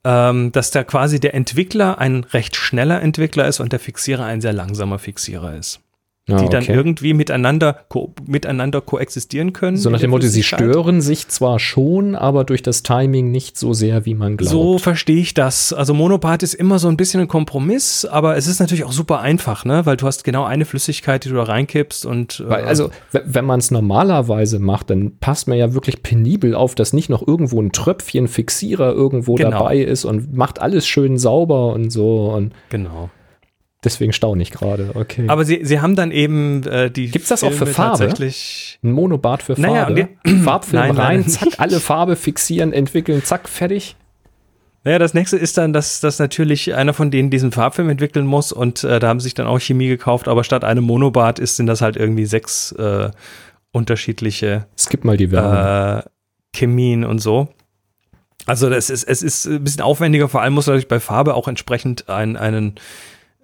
Speaker 2: ähm, dass da quasi der Entwickler ein recht schneller Entwickler ist und der Fixierer ein sehr langsamer Fixierer ist die
Speaker 1: Ah,
Speaker 2: dann
Speaker 1: okay.
Speaker 2: irgendwie miteinander, ko miteinander koexistieren können.
Speaker 1: So nach dem Motto, sie stören sich zwar schon, aber durch das Timing nicht so sehr, wie man glaubt.
Speaker 2: So verstehe ich das. Also Monopart ist immer so ein bisschen ein Kompromiss, aber es ist natürlich auch super einfach, ne? Weil du hast genau eine Flüssigkeit, die du da reinkippst und äh,
Speaker 1: Weil, also, w- wenn man es normalerweise macht, dann passt man ja wirklich penibel auf, dass nicht noch irgendwo ein Tröpfchen Fixierer irgendwo
Speaker 2: Genau.
Speaker 1: dabei ist und macht alles schön sauber und so. Und
Speaker 2: genau.
Speaker 1: Deswegen staune ich gerade. Okay.
Speaker 2: Aber sie, sie haben dann eben äh, die
Speaker 1: Gibt's das auch für
Speaker 2: Filme
Speaker 1: Farbe?
Speaker 2: Tatsächlich.
Speaker 1: ein Monobart für
Speaker 2: Naja,
Speaker 1: Farbe.
Speaker 2: und
Speaker 1: Farbfilm
Speaker 2: Nein,
Speaker 1: rein,
Speaker 2: leider
Speaker 1: zack, alle Farbe fixieren, entwickeln, zack, fertig.
Speaker 2: Naja, das nächste ist dann, dass, dass natürlich einer von denen diesen Farbfilm entwickeln muss und äh, da haben sie sich dann auch Chemie gekauft, aber statt einem Monobart ist, sind das halt irgendwie sechs äh, unterschiedliche
Speaker 1: Skip mal die Werbung.
Speaker 2: äh, Chemien und so. Also das ist, es ist ein bisschen aufwendiger, vor allem muss natürlich bei Farbe auch entsprechend ein, einen,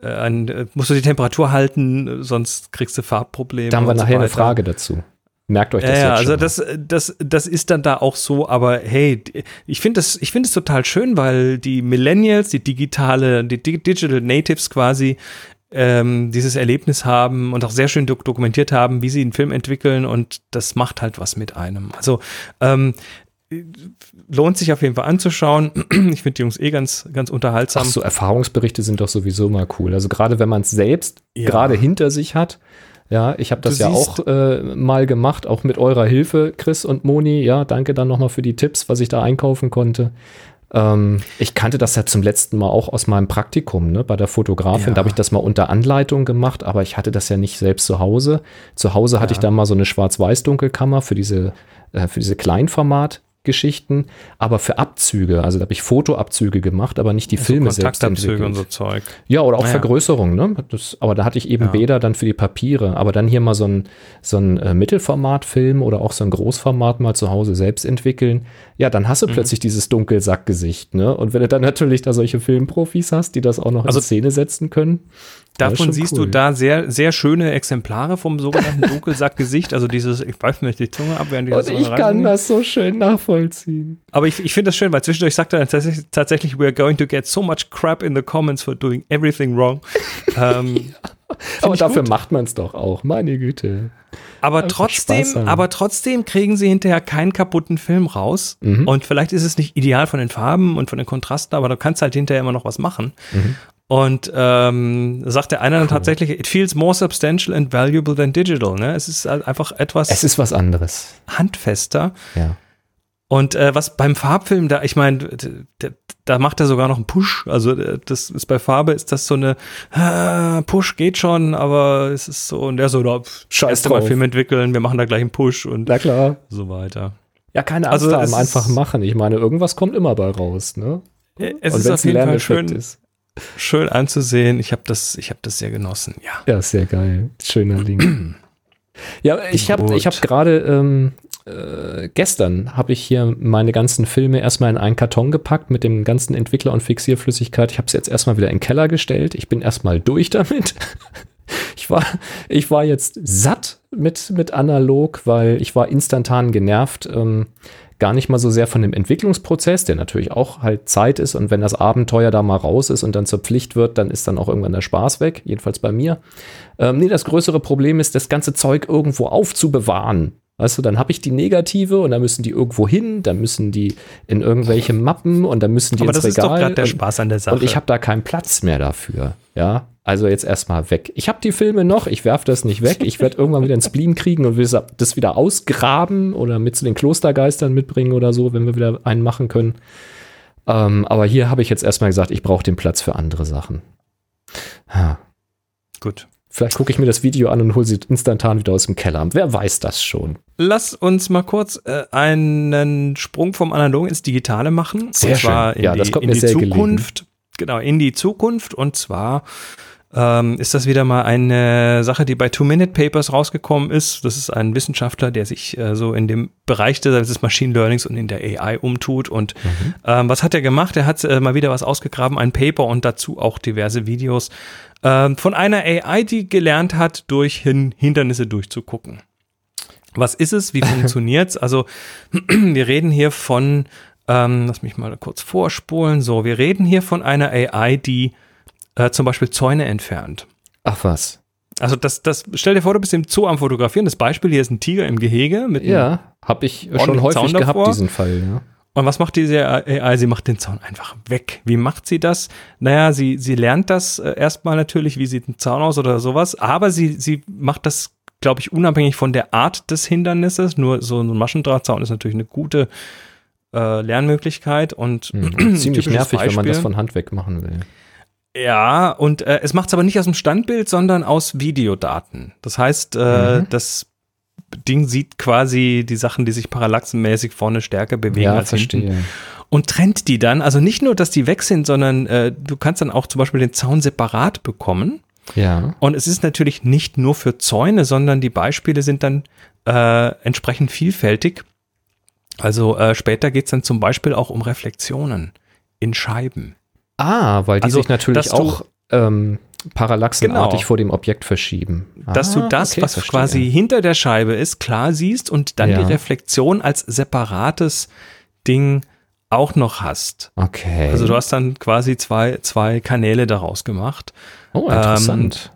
Speaker 2: ein, äh, musst du die Temperatur halten, äh, sonst kriegst du Farbprobleme.
Speaker 1: da haben wir
Speaker 2: und so
Speaker 1: nachher eine. Frage dazu. Merkt euch das
Speaker 2: Ja,
Speaker 1: jetzt
Speaker 2: ja, also das, das, das ist dann da auch so, aber hey, ich finde das, ich finde es total schön, weil die Millennials, die digitale, die Di- Digital Natives quasi ähm, dieses Erlebnis haben und auch sehr schön dok dokumentiert haben, wie sie einen Film entwickeln und das macht halt was mit einem. Also ähm, lohnt sich auf jeden Fall anzuschauen. Ich finde die Jungs eh ganz, ganz unterhaltsam.
Speaker 1: Ach so, Erfahrungsberichte sind doch sowieso mal cool. Also gerade wenn man es selbst
Speaker 2: Ja.
Speaker 1: gerade hinter sich hat. Ja, ich habe das
Speaker 2: Du
Speaker 1: ja auch äh, mal gemacht, auch mit eurer Hilfe, Chris und Moni. Ja, danke dann nochmal für die Tipps, was ich da einkaufen konnte. Ähm, ich kannte das ja zum letzten Mal auch aus meinem Praktikum ne, bei der Fotografin.
Speaker 2: Ja.
Speaker 1: Da habe ich das mal unter Anleitung gemacht, aber ich hatte das ja nicht selbst zu Hause. Zu Hause hatte
Speaker 2: Ja.
Speaker 1: ich dann mal so eine Schwarz-Weiß-Dunkelkammer für diese, äh, für diese Kleinformat. Geschichten, aber für Abzüge, also da habe ich Fotoabzüge gemacht, aber nicht die Filme selbst
Speaker 2: Kontaktabzüge und so Zeug.
Speaker 1: Ja, oder auch
Speaker 2: Naja.
Speaker 1: Vergrößerung, ne? Das, aber da hatte ich eben
Speaker 2: Ja.
Speaker 1: Bäder dann für die Papiere. Aber dann hier mal so ein, so ein äh, Mittelformatfilm oder auch so ein Großformat mal zu Hause selbst entwickeln. Ja, dann hast du
Speaker 2: Mhm.
Speaker 1: plötzlich dieses Dunkelsackgesicht, ne? Und wenn du dann natürlich da solche Filmprofis hast, die das auch noch
Speaker 2: Also
Speaker 1: in Szene setzen können.
Speaker 2: Davon
Speaker 1: schon
Speaker 2: siehst
Speaker 1: cool.
Speaker 2: du da sehr, sehr schöne Exemplare vom sogenannten Dunkelsackgesicht. Also dieses, ich weiß mir die Zunge ab, während ich
Speaker 1: Und ich kann das so schön nachvollziehen.
Speaker 2: Aber ich, ich finde das schön, weil zwischendurch sagt er tatsächlich, tatsächlich, we're going to get so much crap in the comments for doing everything wrong. ähm,
Speaker 1: Aber
Speaker 2: ich
Speaker 1: dafür
Speaker 2: gut.
Speaker 1: macht man es doch auch, meine Güte.
Speaker 2: aber
Speaker 1: Einfach
Speaker 2: trotzdem, aber trotzdem kriegen sie hinterher keinen kaputten Film raus.
Speaker 1: Mhm.
Speaker 2: Und vielleicht ist es nicht ideal von den Farben und von den Kontrasten, aber du kannst halt hinterher immer noch was machen.
Speaker 1: Mhm.
Speaker 2: Und ähm, sagt der eine dann tatsächlich, it feels more substantial and valuable than digital. Ne? Es ist halt einfach etwas
Speaker 1: Es ist was anderes.
Speaker 2: handfester.
Speaker 1: Ja.
Speaker 2: Und äh, was beim Farbfilm da, ich meine, da macht er sogar noch einen Push. Also äh, das ist bei Farbe ist das so eine ah, Push geht schon, aber es ist so und der so da
Speaker 1: Scheiß
Speaker 2: erst mal
Speaker 1: drauf.
Speaker 2: Film entwickeln, wir machen da gleich einen Push und
Speaker 1: Na klar.
Speaker 2: so weiter.
Speaker 1: Ja, keine Angst
Speaker 2: Also
Speaker 1: haben, einfach machen. Ich meine, irgendwas kommt immer bei raus, ne?
Speaker 2: Äh, Es
Speaker 1: Und
Speaker 2: ist auf jeden Fall schön,
Speaker 1: ist.
Speaker 2: Schön anzusehen. Ich habe das, ich habe das sehr genossen. Ja.
Speaker 1: Ja, sehr geil. Schöner Link. ja, ich habe ich hab gerade ähm, äh, gestern habe ich hier meine ganzen Filme erstmal in einen Karton gepackt mit dem ganzen Entwickler und Fixierflüssigkeit. Ich habe sie jetzt erstmal wieder in den Keller gestellt. Ich bin erstmal durch damit. Ich war, ich war jetzt satt mit, mit analog, weil ich war instantan genervt. Ähm, gar nicht mal so sehr von dem Entwicklungsprozess, der natürlich auch halt Zeit ist und wenn das Abenteuer da mal raus ist und dann zur Pflicht wird, dann ist dann auch irgendwann der Spaß weg, jedenfalls bei mir. Ähm, nee, das größere Problem ist, das ganze Zeug irgendwo aufzubewahren. Weißt du, dann habe ich die Negative und dann müssen die irgendwo hin, dann müssen die in irgendwelche Mappen und dann müssen die
Speaker 2: Aber
Speaker 1: ins
Speaker 2: das ist
Speaker 1: Regal.
Speaker 2: doch gerade der Spaß an der Sache.
Speaker 1: und ich habe da keinen Platz mehr dafür. Ja, also jetzt erstmal weg. Ich habe die Filme noch, ich werfe das nicht weg. Ich werde irgendwann wieder ins Spleen kriegen und will das wieder ausgraben oder mit zu den Klostergeistern mitbringen oder so, wenn wir wieder einen machen können. Ähm, aber hier habe ich jetzt erstmal gesagt, ich brauche den Platz für andere Sachen. Ha.
Speaker 2: Gut.
Speaker 1: Vielleicht gucke ich mir das Video an und hole sie instantan wieder aus dem Keller. Wer weiß das schon?
Speaker 2: Lass uns mal kurz äh, einen Sprung vom Analogen ins Digitale machen.
Speaker 1: Sehr
Speaker 2: und zwar
Speaker 1: schön.
Speaker 2: in
Speaker 1: Ja,
Speaker 2: die,
Speaker 1: das kommt
Speaker 2: in
Speaker 1: mir
Speaker 2: die
Speaker 1: sehr gelegen.
Speaker 2: Zukunft. Genau, in die Zukunft. Und zwar ähm, ist das wieder mal eine Sache, die bei Two-Minute-Papers rausgekommen ist. Das ist ein Wissenschaftler, der sich äh, so in dem Bereich des Machine Learnings und in der AI umtut. Und
Speaker 1: Mhm.
Speaker 2: ähm, was hat er gemacht? Er hat äh, mal wieder was ausgegraben, ein Paper und dazu auch diverse Videos ähm, von einer AI, die gelernt hat, durch Hin Hindernisse durchzugucken. Was ist es? Wie funktioniert's? Also wir reden hier von Ähm, lass mich mal kurz vorspulen. So, wir reden hier von einer AI, die äh, zum Beispiel Zäune entfernt.
Speaker 1: Ach was.
Speaker 2: Also das, das, stell dir vor, du bist im Zoo am Fotografieren. Das Beispiel hier ist ein Tiger im Gehege mit
Speaker 1: Ja, habe ich schon häufig
Speaker 2: Zaun
Speaker 1: gehabt,
Speaker 2: davor.
Speaker 1: diesen Fall. Ja.
Speaker 2: Und was macht diese AI? Sie macht den Zaun einfach weg. Wie macht sie das? Naja, sie, sie lernt das äh, erstmal natürlich, wie sieht ein Zaun aus oder sowas, aber sie, sie macht das, glaube ich, unabhängig von der Art des Hindernisses. Nur so ein Maschendrahtzaun ist natürlich eine gute äh, Lernmöglichkeit und
Speaker 1: Hm. Ziemlich nervig, wenn man das
Speaker 2: Beispiel.
Speaker 1: von Hand weg machen will.
Speaker 2: Ja, und äh, es macht es aber nicht aus dem Standbild, sondern aus Videodaten. Das heißt, äh,
Speaker 1: Mhm.
Speaker 2: das Ding sieht quasi die Sachen, die sich parallaxenmäßig vorne stärker bewegen
Speaker 1: Ja,
Speaker 2: als hinten
Speaker 1: verstehe.
Speaker 2: und trennt die dann. Also nicht nur, dass die weg sind, sondern äh, du kannst dann auch zum Beispiel den Zaun separat bekommen.
Speaker 1: Ja.
Speaker 2: Und es ist natürlich nicht nur für Zäune, sondern die Beispiele sind dann äh, entsprechend vielfältig. Also äh, später geht es dann zum Beispiel auch um Reflexionen in Scheiben.
Speaker 1: Ah, weil die
Speaker 2: Also,
Speaker 1: sich natürlich auch ähm, parallaxenartig
Speaker 2: Genau.
Speaker 1: vor dem Objekt verschieben.
Speaker 2: dass
Speaker 1: ah,
Speaker 2: du das,
Speaker 1: okay,
Speaker 2: was
Speaker 1: verstehe.
Speaker 2: quasi hinter der Scheibe ist, klar siehst und dann
Speaker 1: Ja.
Speaker 2: die Reflexion als separates Ding auch noch hast.
Speaker 1: Okay.
Speaker 2: Also du hast dann quasi zwei, zwei Kanäle daraus gemacht.
Speaker 1: oh, interessant.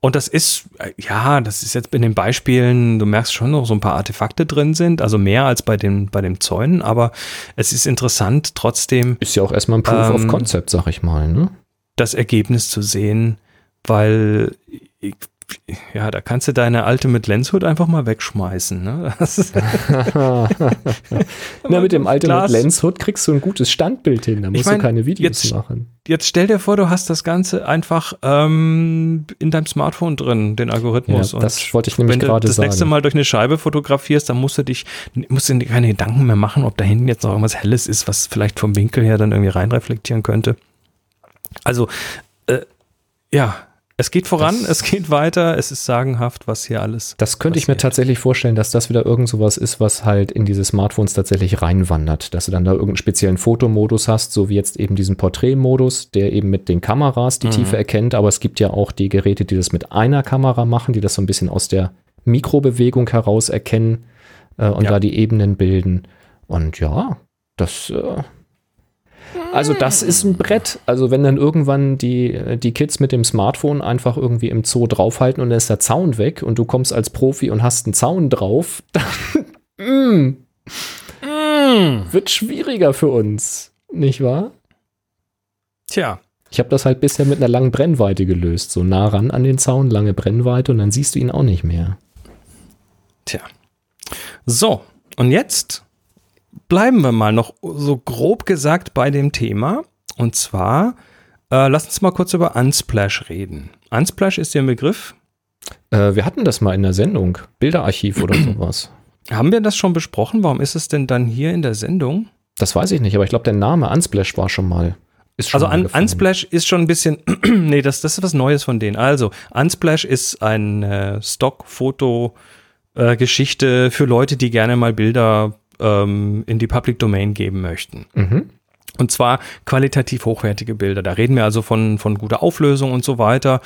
Speaker 2: Und das ist, äh, ja, das ist jetzt in den Beispielen, du merkst schon noch so ein paar Artefakte drin sind, also mehr als bei den, bei den Zäunen, aber es ist interessant, trotzdem
Speaker 1: ist ja auch erstmal ein Proof of
Speaker 2: ähm,
Speaker 1: Concept, sag ich mal. Ne?
Speaker 2: das Ergebnis zu sehen, weil ich, ja, da kannst du deine alte mit Lenshood einfach mal wegschmeißen. Ne?
Speaker 1: Na, mit dem alten
Speaker 2: Glas-
Speaker 1: Lenshood kriegst du ein gutes Standbild hin. Da musst
Speaker 2: mein,
Speaker 1: du keine Videos
Speaker 2: jetzt-
Speaker 1: machen.
Speaker 2: Jetzt stell dir vor, du hast das Ganze einfach ähm, in deinem Smartphone drin, den Algorithmus.
Speaker 1: Ja, das wollte ich nämlich
Speaker 2: wenn du
Speaker 1: gerade
Speaker 2: das nächste
Speaker 1: sagen.
Speaker 2: Mal durch eine Scheibe fotografierst, dann musst du dich, musst du dir keine Gedanken mehr machen, ob da hinten jetzt noch irgendwas Helles ist, was vielleicht vom Winkel her dann irgendwie reinreflektieren könnte. Also, äh, ja, es geht voran,
Speaker 1: Das-
Speaker 2: es geht weiter, es ist sagenhaft, was hier alles.
Speaker 1: Das könnte ich mir tatsächlich vorstellen, dass das wieder irgend sowas ist, was halt in diese Smartphones tatsächlich reinwandert. Dass du dann da irgendeinen speziellen Fotomodus hast, so wie jetzt eben diesen Porträtmodus, der eben mit den Kameras die
Speaker 2: Mhm.
Speaker 1: Tiefe erkennt. Aber es gibt ja auch die Geräte, die das mit einer Kamera machen, die das so ein bisschen aus der Mikrobewegung heraus erkennen äh, und
Speaker 2: Ja.
Speaker 1: da die Ebenen bilden. Und ja, das. Äh, also das ist ein Brett. Also wenn dann irgendwann die, die Kids mit dem Smartphone einfach irgendwie im Zoo draufhalten und dann ist der Zaun weg und du kommst als Profi und hast einen Zaun drauf, dann mm, wird schwieriger für uns, nicht wahr?
Speaker 2: Tja,
Speaker 1: Ich habe das halt bisher mit einer langen Brennweite gelöst. So nah ran an den Zaun, lange Brennweite und dann siehst du ihn auch nicht mehr.
Speaker 2: tja. So, und jetzt bleiben wir mal noch so grob gesagt bei dem Thema. Und zwar, äh, lass uns mal kurz über Unsplash reden. Unsplash ist dir ein Begriff.
Speaker 1: Äh, wir hatten das mal in der Sendung. Bilderarchiv oder sowas.
Speaker 2: Haben wir das schon besprochen? Warum ist es denn dann hier in der Sendung?
Speaker 1: Das weiß ich nicht, aber ich glaube, der Name Unsplash war schon mal. Schon
Speaker 2: Also
Speaker 1: mal.
Speaker 2: Unsplash ist schon ein bisschen, nee, das, das ist was Neues von denen. Also Unsplash ist eine Stock-Foto-Geschichte für Leute, die gerne mal Bilder ähm, in die Public Domain geben möchten.
Speaker 1: Mhm.
Speaker 2: Und zwar qualitativ hochwertige Bilder. Da reden wir also von, von guter Auflösung und so weiter.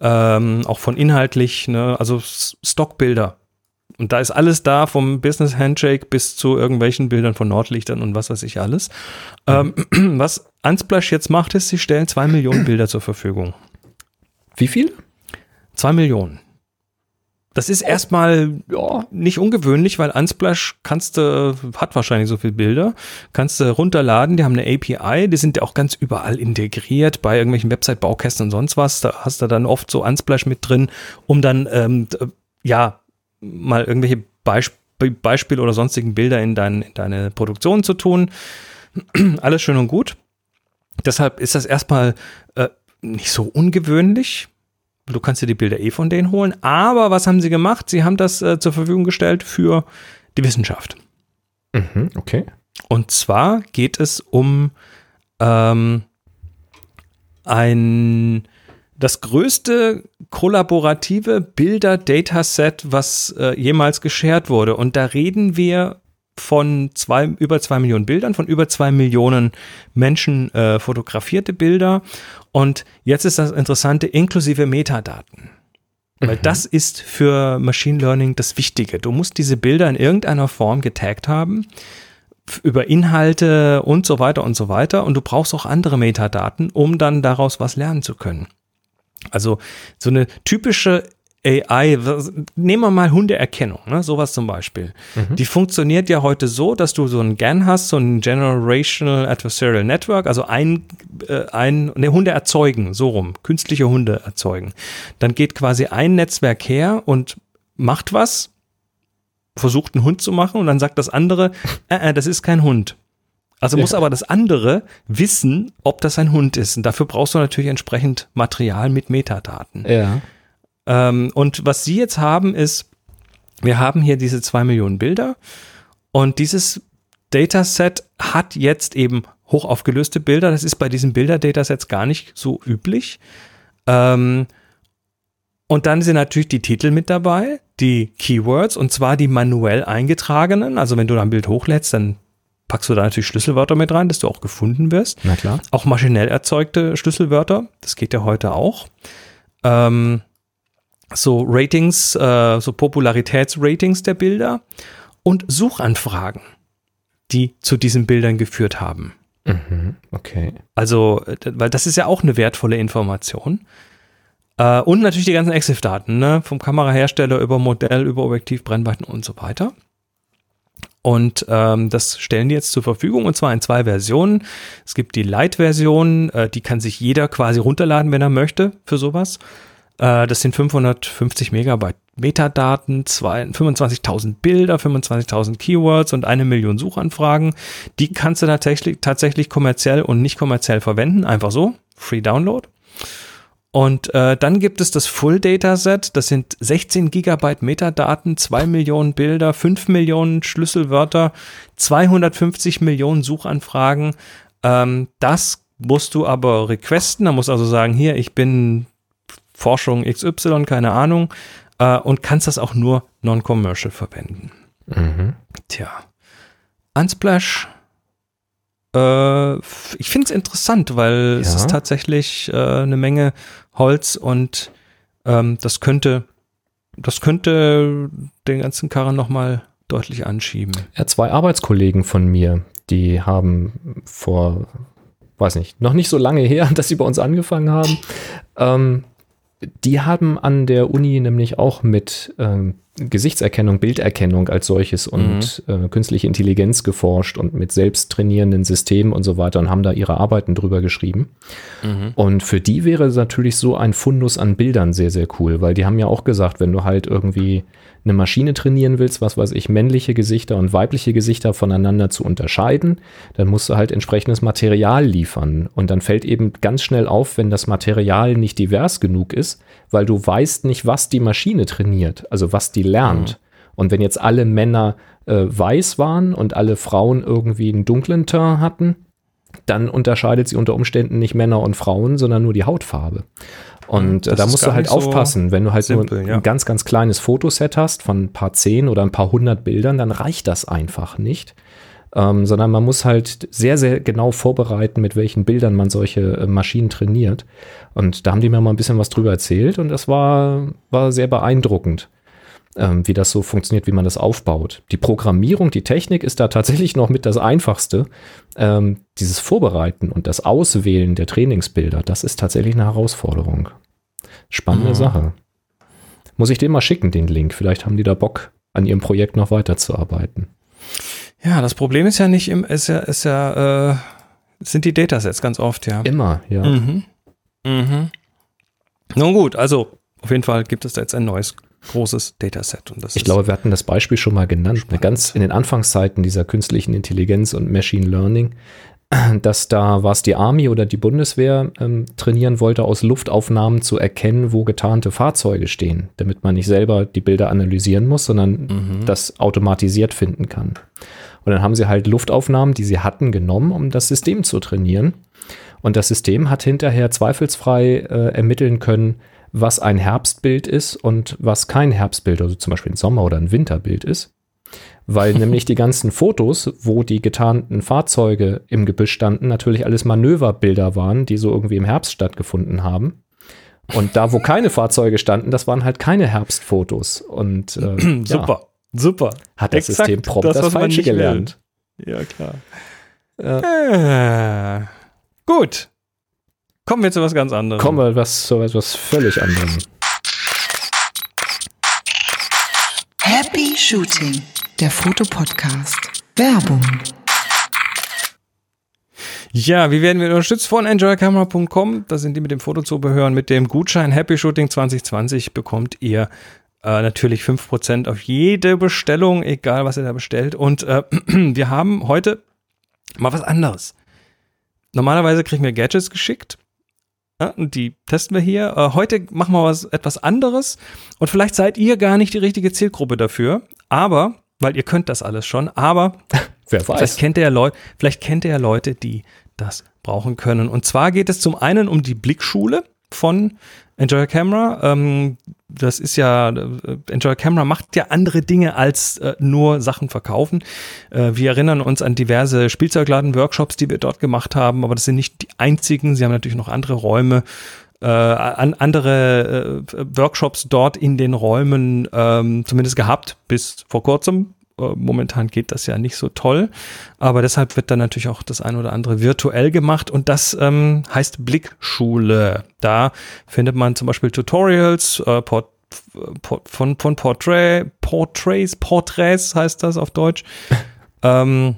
Speaker 2: Ähm, auch von inhaltlich, ne, also Stockbilder. Und da ist alles da, vom Business Handshake bis zu irgendwelchen Bildern von Nordlichtern und was weiß ich alles. Ähm, was Unsplash jetzt macht, ist, sie stellen zwei Millionen Bilder zur Verfügung.
Speaker 1: Wie viel?
Speaker 2: Zwei Millionen. Das ist erstmal
Speaker 1: Ja.
Speaker 2: nicht ungewöhnlich, weil Unsplash kannst du, hat wahrscheinlich so viele Bilder, kannst du runterladen, die haben eine API, die sind ja auch ganz überall integriert bei irgendwelchen Website-Baukästen und sonst was. Da hast du dann oft so Unsplash mit drin, um dann, ähm, ja, mal irgendwelche Beisp Beispiele oder sonstigen Bilder in, dein, in deine Produktion zu tun. Alles schön und gut. Deshalb ist das erstmal äh, nicht so ungewöhnlich. Du kannst dir die Bilder eh von denen holen. Aber was haben sie gemacht? Sie haben das äh, zur Verfügung gestellt für die Wissenschaft.
Speaker 1: Mhm, okay.
Speaker 2: Und zwar geht es um ähm, ein das größte kollaborative Bilder-Dataset, was äh, jemals geshared wurde. Und da reden wir von zwei, über zwei Millionen Bildern, von über zwei Millionen Menschen äh, fotografierte Bilder. Und jetzt ist das Interessante, inklusive Metadaten. Weil das ist für Machine Learning das Wichtige. Du musst diese Bilder in irgendeiner Form getaggt haben. über Inhalte und so weiter und so weiter. Und du brauchst auch andere Metadaten, um dann daraus was lernen zu können. Also so eine typische AI, nehmen wir mal Hundeerkennung, ne, sowas zum Beispiel. Mhm. Die funktioniert ja heute so, dass du so ein GAN hast, so ein Generational Adversarial Network, also ein, äh, ein ne, Hunde erzeugen, so rum, künstliche Hunde erzeugen. Dann geht quasi ein Netzwerk her und macht was, versucht einen Hund zu machen und dann sagt das andere, äh, äh, das ist kein Hund. Also ja. muss aber das andere wissen, ob das ein Hund ist. Und dafür brauchst du natürlich entsprechend Material mit Metadaten.
Speaker 1: Ja.
Speaker 2: Ähm, und was sie jetzt haben, ist, wir haben hier diese zwei Millionen Bilder und dieses Dataset hat jetzt eben hoch aufgelöste Bilder. Das ist bei diesen Bilder-Datasets gar nicht so üblich. Ähm, und dann sind natürlich die Titel mit dabei, die Keywords, und zwar die manuell eingetragenen. Also wenn du da ein Bild hochlädst, dann packst du da natürlich Schlüsselwörter mit rein, dass du auch gefunden wirst.
Speaker 1: Na klar.
Speaker 2: Auch maschinell erzeugte Schlüsselwörter, das geht ja heute auch. Ähm, so Ratings, äh, so Popularitätsratings der Bilder und Suchanfragen, die zu diesen Bildern geführt haben.
Speaker 1: Mhm, okay.
Speaker 2: Also, äh, weil das ist ja auch eine wertvolle Information. Äh, und natürlich die ganzen EXIF-Daten, ne? vom Kamerahersteller über Modell, über Objektiv, Brennweiten und so weiter. Und ähm, das stellen die jetzt zur Verfügung und zwar in zwei Versionen. Es gibt die Lite-Version, äh, die kann sich jeder quasi runterladen, wenn er möchte für sowas. Äh, das sind 550 Megabyte Metadaten, 25.000 Bilder, 25.000 Keywords und eine Million Suchanfragen. Die kannst du tatsächlich, tatsächlich kommerziell und nicht kommerziell verwenden. Einfach so. Free Download. Und äh, dann gibt es das Full Dataset, das sind 16 Gigabyte Metadaten, 2 Millionen Bilder, 5 Millionen Schlüsselwörter, 250 Millionen Suchanfragen. Ähm, das musst du aber requesten, da musst also sagen, hier, ich bin Forschung XY, keine Ahnung, äh, und kannst das auch nur non-commercial verwenden.
Speaker 1: Mhm.
Speaker 2: Tja. Unsplash äh, ich finde es interessant, weil ja. es ist tatsächlich äh, eine Menge Holz und ähm, das könnte, das könnte den ganzen Karren nochmal deutlich anschieben.
Speaker 1: Ja, zwei Arbeitskollegen von mir, die haben vor, weiß nicht, noch nicht so lange her, dass sie bei uns angefangen haben, ähm, die haben an der Uni nämlich auch mit ähm, Gesichtserkennung, Bilderkennung als solches und mhm. äh, künstliche Intelligenz geforscht und mit selbst trainierenden Systemen und so weiter und haben da ihre Arbeiten drüber geschrieben. Mhm. Und für die wäre natürlich so ein Fundus an Bildern sehr, sehr cool, weil die haben ja auch gesagt, wenn du halt irgendwie eine Maschine trainieren willst, was weiß ich, männliche Gesichter und weibliche Gesichter voneinander zu unterscheiden, dann musst du halt entsprechendes Material liefern. Und dann fällt eben ganz schnell auf, wenn das Material nicht divers genug ist, weil du weißt nicht, was die Maschine trainiert, also was die lernt. Mhm. Und wenn jetzt alle Männer äh, weiß waren und alle Frauen irgendwie einen dunklen Teint hatten, dann unterscheidet sie unter Umständen nicht Männer und Frauen, sondern nur die Hautfarbe. Und das da musst du halt aufpassen, wenn du halt simpel, nur ein ja. ganz, ganz kleines Fotoset hast von ein paar zehn oder ein paar hundert Bildern, dann reicht das einfach nicht. Ähm, sondern man muss halt sehr, sehr genau vorbereiten, mit welchen Bildern man solche äh, Maschinen trainiert. Und da haben die mir mal ein bisschen was drüber erzählt und das war, war sehr beeindruckend ähm, wie das so funktioniert, wie man das aufbaut. Die Programmierung, die Technik ist da tatsächlich noch mit das Einfachste. Ähm, dieses Vorbereiten und das Auswählen der Trainingsbilder, das ist tatsächlich eine Herausforderung. Spannende mhm. Sache. Muss ich den mal schicken, den Link? Vielleicht haben die da Bock, an ihrem Projekt noch weiterzuarbeiten.
Speaker 2: Ja, das Problem ist ja nicht im, ist ja, ist ja, äh, sind die Datasets ganz oft, ja.
Speaker 1: Immer, ja.
Speaker 2: Mhm. Mhm. Nun gut, also auf jeden Fall gibt es da jetzt ein neues großes Dataset. Und das
Speaker 1: ich glaube, wir hatten das Beispiel schon mal genannt. Ganz in den Anfangszeiten dieser künstlichen Intelligenz und Machine Learning, dass da was die Army oder die Bundeswehr ähm, trainieren wollte, aus Luftaufnahmen zu erkennen, wo getarnte Fahrzeuge stehen, damit man nicht selber die Bilder analysieren muss, sondern mhm. das automatisiert finden kann. Und dann haben sie halt Luftaufnahmen, die sie hatten, genommen, um das System zu trainieren. Und das System hat hinterher zweifelsfrei äh, ermitteln können, was ein Herbstbild ist und was kein Herbstbild, also zum Beispiel ein Sommer- oder ein Winterbild ist. Weil nämlich die ganzen Fotos, wo die getarnten Fahrzeuge im Gebüsch standen, natürlich alles Manöverbilder waren, die so irgendwie im Herbst stattgefunden haben. Und da, wo keine Fahrzeuge standen, das waren halt keine Herbstfotos. Und äh,
Speaker 2: super, ja, super.
Speaker 1: Hat das Exakt System prompt das, das Falsche gelernt.
Speaker 2: Ja, klar. Äh, gut. Kommen wir zu was ganz anderem.
Speaker 1: Kommen wir was, zu etwas völlig anderem.
Speaker 4: Happy Shooting, der Fotopodcast. Werbung.
Speaker 2: Ja, wie werden wir unterstützt? Von enjoycamera.com. Da sind die mit dem Fotozubehör. Mit dem Gutschein Happy Shooting 2020 bekommt ihr äh, natürlich 5% auf jede Bestellung, egal was ihr da bestellt. Und äh, wir haben heute mal was anderes. Normalerweise kriegen wir Gadgets geschickt. Ja, und die testen wir hier. Äh, heute machen wir was etwas anderes. Und vielleicht seid ihr gar nicht die richtige Zielgruppe dafür. Aber, weil ihr könnt das alles schon, aber
Speaker 1: Wer
Speaker 2: Vielleicht kennt ihr ja Leute, vielleicht kennt ihr ja Leute, die das brauchen können. Und zwar geht es zum einen um die Blickschule von Enjoy Camera. Ähm, das ist ja, äh, Enjoy Camera macht ja andere Dinge als äh, nur Sachen verkaufen. Äh, wir erinnern uns an diverse Spielzeugladen-Workshops, die wir dort gemacht haben, aber das sind nicht die einzigen. Sie haben natürlich noch andere Räume, äh, an andere äh, Workshops dort in den Räumen ähm, zumindest gehabt, bis vor kurzem. Äh, momentan geht das ja nicht so toll, aber deshalb wird dann natürlich auch das ein oder andere virtuell gemacht und das ähm, heißt Blickschule. Da findet man zum Beispiel Tutorials, äh, Port Port von, von Portrait, Portraits, Portraits heißt das auf Deutsch. ähm,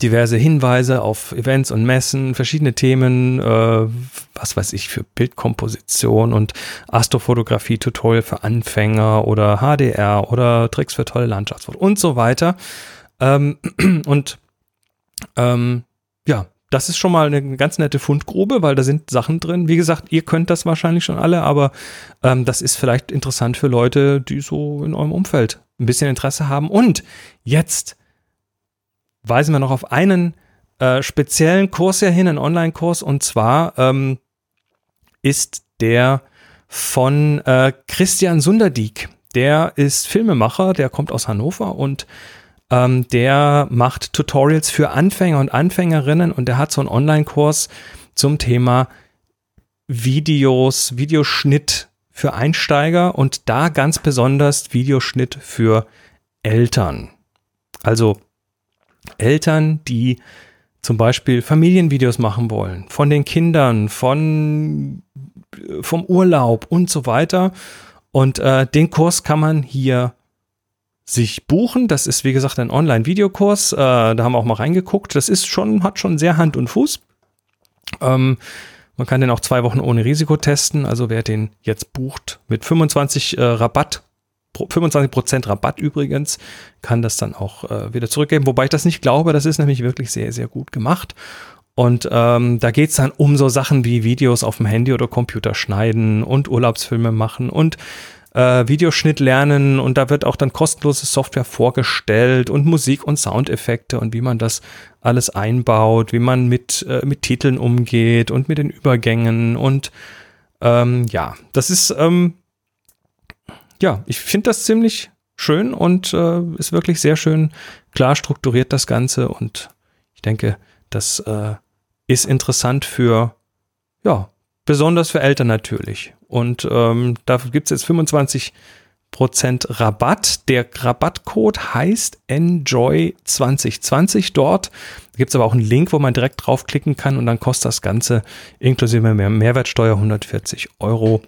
Speaker 2: diverse Hinweise auf Events und Messen, verschiedene Themen, äh, was weiß ich, für Bildkomposition und Astrofotografie-Tutorial für Anfänger oder HDR oder Tricks für tolle Landschaftsfotos und so weiter. Ähm, und ähm, ja, das ist schon mal eine ganz nette Fundgrube, weil da sind Sachen drin. Wie gesagt, ihr könnt das wahrscheinlich schon alle, aber ähm, das ist vielleicht interessant für Leute, die so in eurem Umfeld ein bisschen Interesse haben. Und jetzt weisen wir noch auf einen äh, speziellen Kurs hier hin, einen Online-Kurs, und zwar ähm, ist der von äh, Christian Sunderdieck. Der ist Filmemacher, der kommt aus Hannover und ähm, der macht Tutorials für Anfänger und Anfängerinnen und der hat so einen Online-Kurs zum Thema Videos, Videoschnitt für Einsteiger und da ganz besonders Videoschnitt für Eltern. Also Eltern, die zum Beispiel Familienvideos machen wollen, von den Kindern, von, vom Urlaub und so weiter. Und äh, den Kurs kann man hier sich buchen. Das ist, wie gesagt, ein Online-Videokurs. Äh, da haben wir auch mal reingeguckt. Das ist schon, hat schon sehr Hand und Fuß. Ähm, man kann den auch zwei Wochen ohne Risiko testen. Also wer den jetzt bucht mit 25 äh, Rabatt 25% Rabatt übrigens, kann das dann auch äh, wieder zurückgeben. Wobei ich das nicht glaube, das ist nämlich wirklich sehr, sehr gut gemacht. Und ähm, da geht's dann um so Sachen wie Videos auf dem Handy oder Computer schneiden und Urlaubsfilme machen und äh, Videoschnitt lernen. Und da wird auch dann kostenlose Software vorgestellt und Musik und Soundeffekte und wie man das alles einbaut, wie man mit, äh, mit Titeln umgeht und mit den Übergängen. Und ähm, ja, das ist ähm, ja, ich finde das ziemlich schön und äh, ist wirklich sehr schön klar strukturiert das Ganze und ich denke, das äh, ist interessant für, ja, besonders für Eltern natürlich. Und ähm, da gibt es jetzt 25% Rabatt. Der Rabattcode heißt Enjoy2020 dort. Gibt es aber auch einen Link, wo man direkt draufklicken kann und dann kostet das Ganze inklusive mehr Mehrwertsteuer 140 Euro.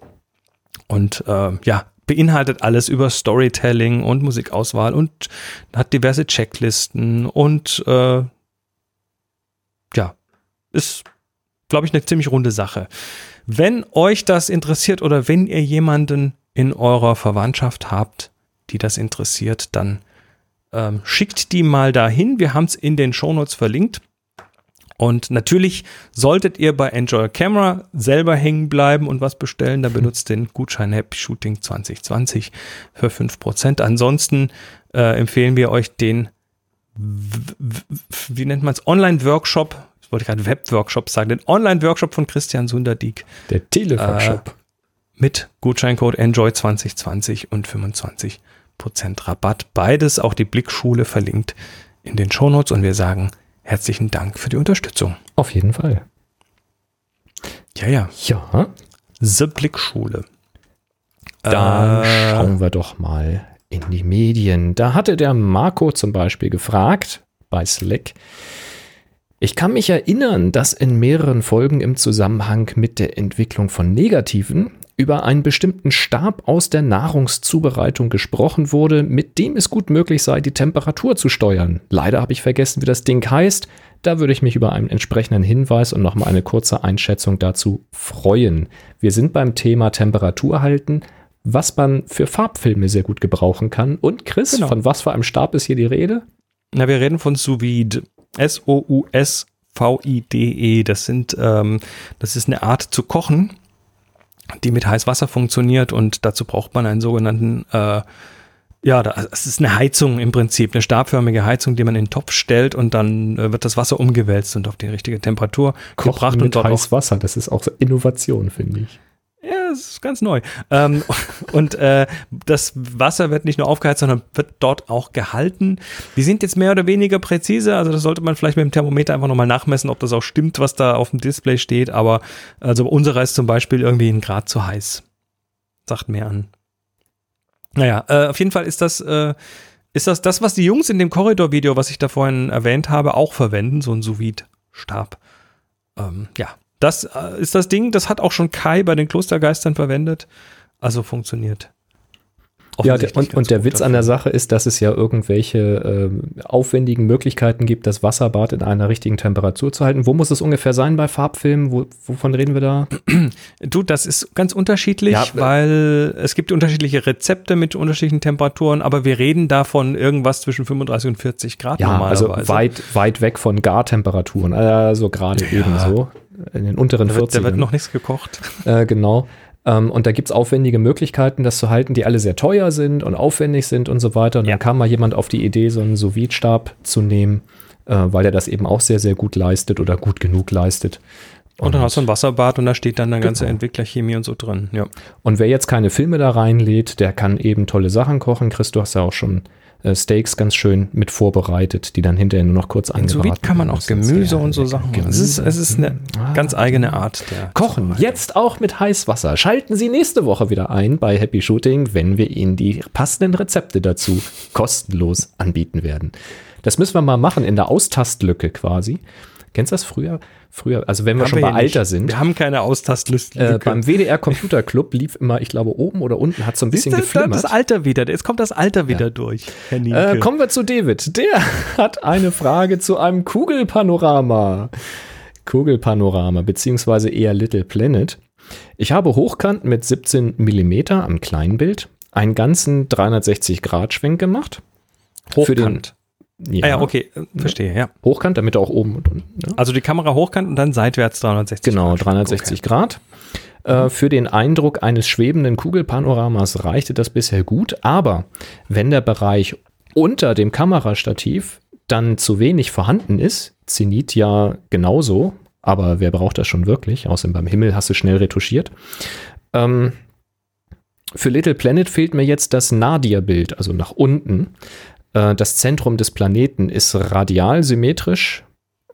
Speaker 2: Und äh, ja, beinhaltet alles über Storytelling und Musikauswahl und hat diverse Checklisten und äh, ja, ist, glaube ich, eine ziemlich runde Sache. Wenn euch das interessiert oder wenn ihr jemanden in eurer Verwandtschaft habt, die das interessiert, dann ähm, schickt die mal dahin. Wir haben es in den Shownotes verlinkt. Und natürlich solltet ihr bei Enjoy Camera selber hängen bleiben und was bestellen, dann benutzt den Gutschein Happy Shooting 2020 für 5%. Ansonsten äh, empfehlen wir euch den, wie nennt man es, Online-Workshop, ich wollte gerade Web-Workshop sagen, den Online-Workshop von Christian Sunderdiek.
Speaker 1: Der Teleworkshop. Äh,
Speaker 2: mit Gutscheincode Enjoy 2020 und 25% Rabatt. Beides, auch die Blickschule verlinkt in den Shownotes und wir sagen herzlichen Dank für die Unterstützung.
Speaker 1: Auf jeden Fall.
Speaker 2: Ja, ja.
Speaker 1: Ja.
Speaker 2: The Blickschule.
Speaker 1: Dann äh, schauen wir doch mal in die Medien. Da hatte der Marco zum Beispiel gefragt, bei Slack. Ich kann mich erinnern, dass in mehreren Folgen im Zusammenhang mit der Entwicklung von Negativen über einen bestimmten Stab aus der Nahrungszubereitung gesprochen wurde, mit dem es gut möglich sei, die Temperatur zu steuern. Leider habe ich vergessen, wie das Ding heißt. Da würde ich mich über einen entsprechenden Hinweis und nochmal eine kurze Einschätzung dazu freuen. Wir sind beim Thema Temperatur halten, was man für Farbfilme sehr gut gebrauchen kann. Und Chris,
Speaker 2: Genau.
Speaker 1: von was für einem Stab ist hier die Rede?
Speaker 2: Na, wir reden von sous vide. S-O-U-S-V-I-D-E. E. Das sind, ähm, das ist eine Art zu kochen, die mit Heißwasser funktioniert und dazu braucht man einen sogenannten, äh, ja, es ist eine Heizung im Prinzip, eine stabförmige Heizung, die man in den Topf stellt und dann äh, wird das Wasser umgewälzt und auf die richtige Temperatur gebracht
Speaker 1: Kochen
Speaker 2: und
Speaker 1: mit
Speaker 2: dort auch
Speaker 1: heißem Wasser. Das ist auch so Innovation, finde ich.
Speaker 2: Ja, es ist ganz neu. Ähm, und äh, das Wasser wird nicht nur aufgeheizt, sondern wird dort auch gehalten. Die sind jetzt mehr oder weniger präzise, also das sollte man vielleicht mit dem Thermometer einfach nochmal nachmessen, ob das auch stimmt, was da auf dem Display steht. Aber also unserer ist zum Beispiel irgendwie ein Grad zu heiß. Sagt mehr an. Naja, äh, auf jeden Fall ist das, äh, ist das das, was die Jungs in dem Korridor-Video, was ich da vorhin erwähnt habe, auch verwenden, so ein Sous-Vide-Stab. Ähm, ja, das äh, ist das Ding, das hat auch schon Kai bei den Klostergeistern verwendet. Also funktioniert.
Speaker 1: Ja, und, und der Witz an der
Speaker 2: dafür.
Speaker 1: Sache ist, dass es ja irgendwelche ähm, aufwendigen Möglichkeiten gibt, das Wasserbad in einer richtigen Temperatur zu halten. Wo muss es ungefähr sein bei Farbfilmen? Wo, wovon reden wir da?
Speaker 2: Du, das ist ganz unterschiedlich,
Speaker 1: Ja, äh,
Speaker 2: weil es gibt unterschiedliche Rezepte mit unterschiedlichen Temperaturen, aber wir reden davon irgendwas zwischen 35 und 40 Grad
Speaker 1: Ja, also
Speaker 2: normalerweise.
Speaker 1: weit, weit weg von Gartemperaturen. Also gerade ebenso. In den unteren
Speaker 2: da wird, da
Speaker 1: 40ern.
Speaker 2: wird noch nichts gekocht.
Speaker 1: Äh, genau. Ähm, und da gibt es aufwendige Möglichkeiten, das zu halten, die alle sehr teuer sind und aufwendig sind und so weiter. Und
Speaker 2: Ja.
Speaker 1: dann kam mal jemand auf die Idee, so einen sous stab zu nehmen, äh, weil er das eben auch sehr, sehr gut leistet oder gut genug leistet.
Speaker 2: Und dann hast du ein Wasserbad und da steht dann eine ganze
Speaker 1: Genau.
Speaker 2: Entwicklerchemie und so drin. Ja.
Speaker 1: Und wer jetzt keine Filme da reinlädt, der kann eben tolle Sachen kochen. Chris, du hast ja auch schon Steaks ganz schön mit vorbereitet, die dann hinterher nur noch kurz
Speaker 2: In
Speaker 1: angebraten
Speaker 2: sous kann man
Speaker 1: werden
Speaker 2: auch. Gemüse und so. Sachen machen. Es ist, es ist eine
Speaker 1: Ah.
Speaker 2: ganz eigene Art der
Speaker 1: Kochen, jetzt auch mit Heißwasser. Schalten Sie nächste Woche wieder ein bei Happy Shooting, wenn wir Ihnen die passenden Rezepte dazu kostenlos anbieten werden. Das müssen wir mal machen in der Austastlücke quasi. Kennst du das früher? Früher, also wenn wir
Speaker 2: Haben
Speaker 1: schon
Speaker 2: wir
Speaker 1: bei
Speaker 2: hier nicht.
Speaker 1: Alter sind.
Speaker 2: Wir haben keine Austastliste.
Speaker 1: Äh, beim WDR Computer Club lief immer, ich glaube, oben oder unten hat so ein bisschen
Speaker 2: Siehst
Speaker 1: geflimmert.
Speaker 2: das Alter wieder. Jetzt kommt das Alter wieder durch, Herr Nienke.
Speaker 1: Äh, kommen wir zu David. Der hat eine Frage zu einem Kugelpanorama. Kugelpanorama, beziehungsweise eher Little Planet. Ich habe hochkant mit 17 mm am Kleinbild einen ganzen 360-Grad-Schwenk gemacht. Für den-
Speaker 2: Hochkant.
Speaker 1: Ja,
Speaker 2: Ah ja, okay, äh, verstehe, ja.
Speaker 1: Hochkant, damit er auch oben und unten. Ne?
Speaker 2: Also die Kamera hochkant und dann seitwärts 360
Speaker 1: Genau,
Speaker 2: Grad.
Speaker 1: 360 Grad. Äh, für den Eindruck eines schwebenden Kugelpanoramas reichte das bisher gut, aber wenn der Bereich unter dem Kamerastativ dann zu wenig vorhanden ist, Zenit ja genauso, aber wer braucht das schon wirklich? Außerdem beim Himmel hast du schnell retuschiert. Ähm, für Little Planet fehlt mir jetzt das Nadir-Bild, also nach unten. Äh, das Zentrum des Planeten ist radial symmetrisch,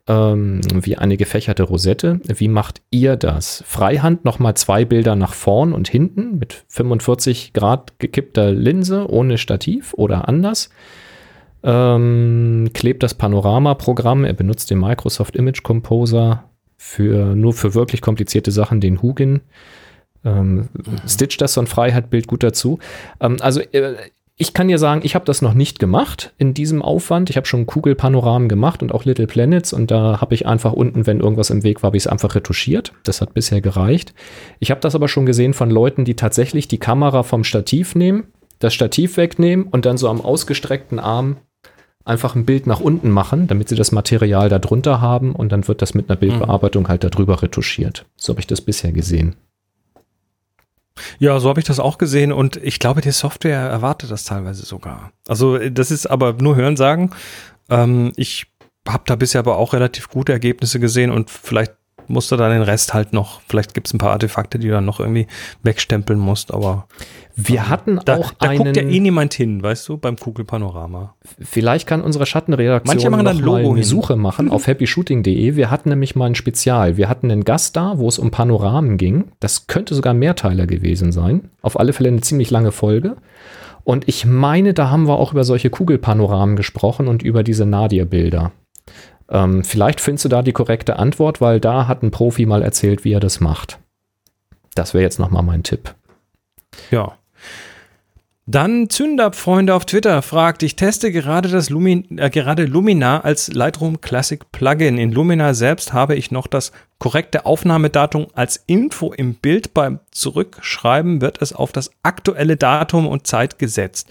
Speaker 1: ähm, wie eine gefächerte Rosette. Wie macht ihr das? Freihand nochmal zwei Bilder nach vorn und hinten mit 45 Grad gekippter Linse ohne Stativ oder anders. Ähm, klebt das Panorama-Programm. Er benutzt den Microsoft Image Composer für nur für wirklich komplizierte Sachen den Hugin. Ähm, Stitcht das so ein Freiheitbild gut dazu. Ähm, also äh, ich kann dir sagen, ich habe das noch nicht gemacht in diesem Aufwand. Ich habe schon Kugelpanoramen gemacht und auch Little Planets und da habe ich einfach unten, wenn irgendwas im Weg war, habe ich es einfach retuschiert. Das hat bisher gereicht. Ich habe das aber schon gesehen von Leuten, die tatsächlich die Kamera vom Stativ nehmen, das Stativ wegnehmen und dann so am ausgestreckten Arm einfach ein Bild nach unten machen, damit sie das Material da drunter haben und dann wird das mit einer Bildbearbeitung halt darüber retuschiert. So habe ich das bisher gesehen.
Speaker 2: Ja, so habe ich das auch gesehen und ich glaube, die Software erwartet das teilweise sogar. Also äh, das ist aber nur Hörensagen. Ähm, ich habe da bisher aber auch relativ gute Ergebnisse gesehen und vielleicht musst du dann den Rest halt noch, vielleicht gibt es ein paar Artefakte, die du dann noch irgendwie wegstempeln musst, aber
Speaker 1: Wir hatten
Speaker 2: da,
Speaker 1: auch
Speaker 2: da
Speaker 1: einen.
Speaker 2: guckt ja eh niemand hin, weißt du, beim Kugelpanorama.
Speaker 1: Vielleicht kann unsere Schattenredaktion
Speaker 2: Manche machen dann Logo
Speaker 1: eine
Speaker 2: hin.
Speaker 1: Suche machen auf happyshooting.de. Wir hatten nämlich mal ein Spezial. Wir hatten einen Gast da, wo es um Panoramen ging. Das könnte sogar Mehrteiler gewesen sein. Auf alle Fälle eine ziemlich lange Folge. Und ich meine, da haben wir auch über solche Kugelpanoramen gesprochen und über diese Nadir-Bilder. Ähm, vielleicht findest du da die korrekte Antwort, weil da hat ein Profi mal erzählt, wie er das macht. Das wäre jetzt nochmal mein Tipp.
Speaker 2: Ja. Dann Zündab, Freunde auf Twitter, fragt, ich teste gerade das Lumin, äh, gerade Lumina als Lightroom Classic Plugin. In Lumina selbst habe ich noch das korrekte Aufnahmedatum als Info im Bild. Beim Zurückschreiben wird es auf das aktuelle Datum und Zeit gesetzt.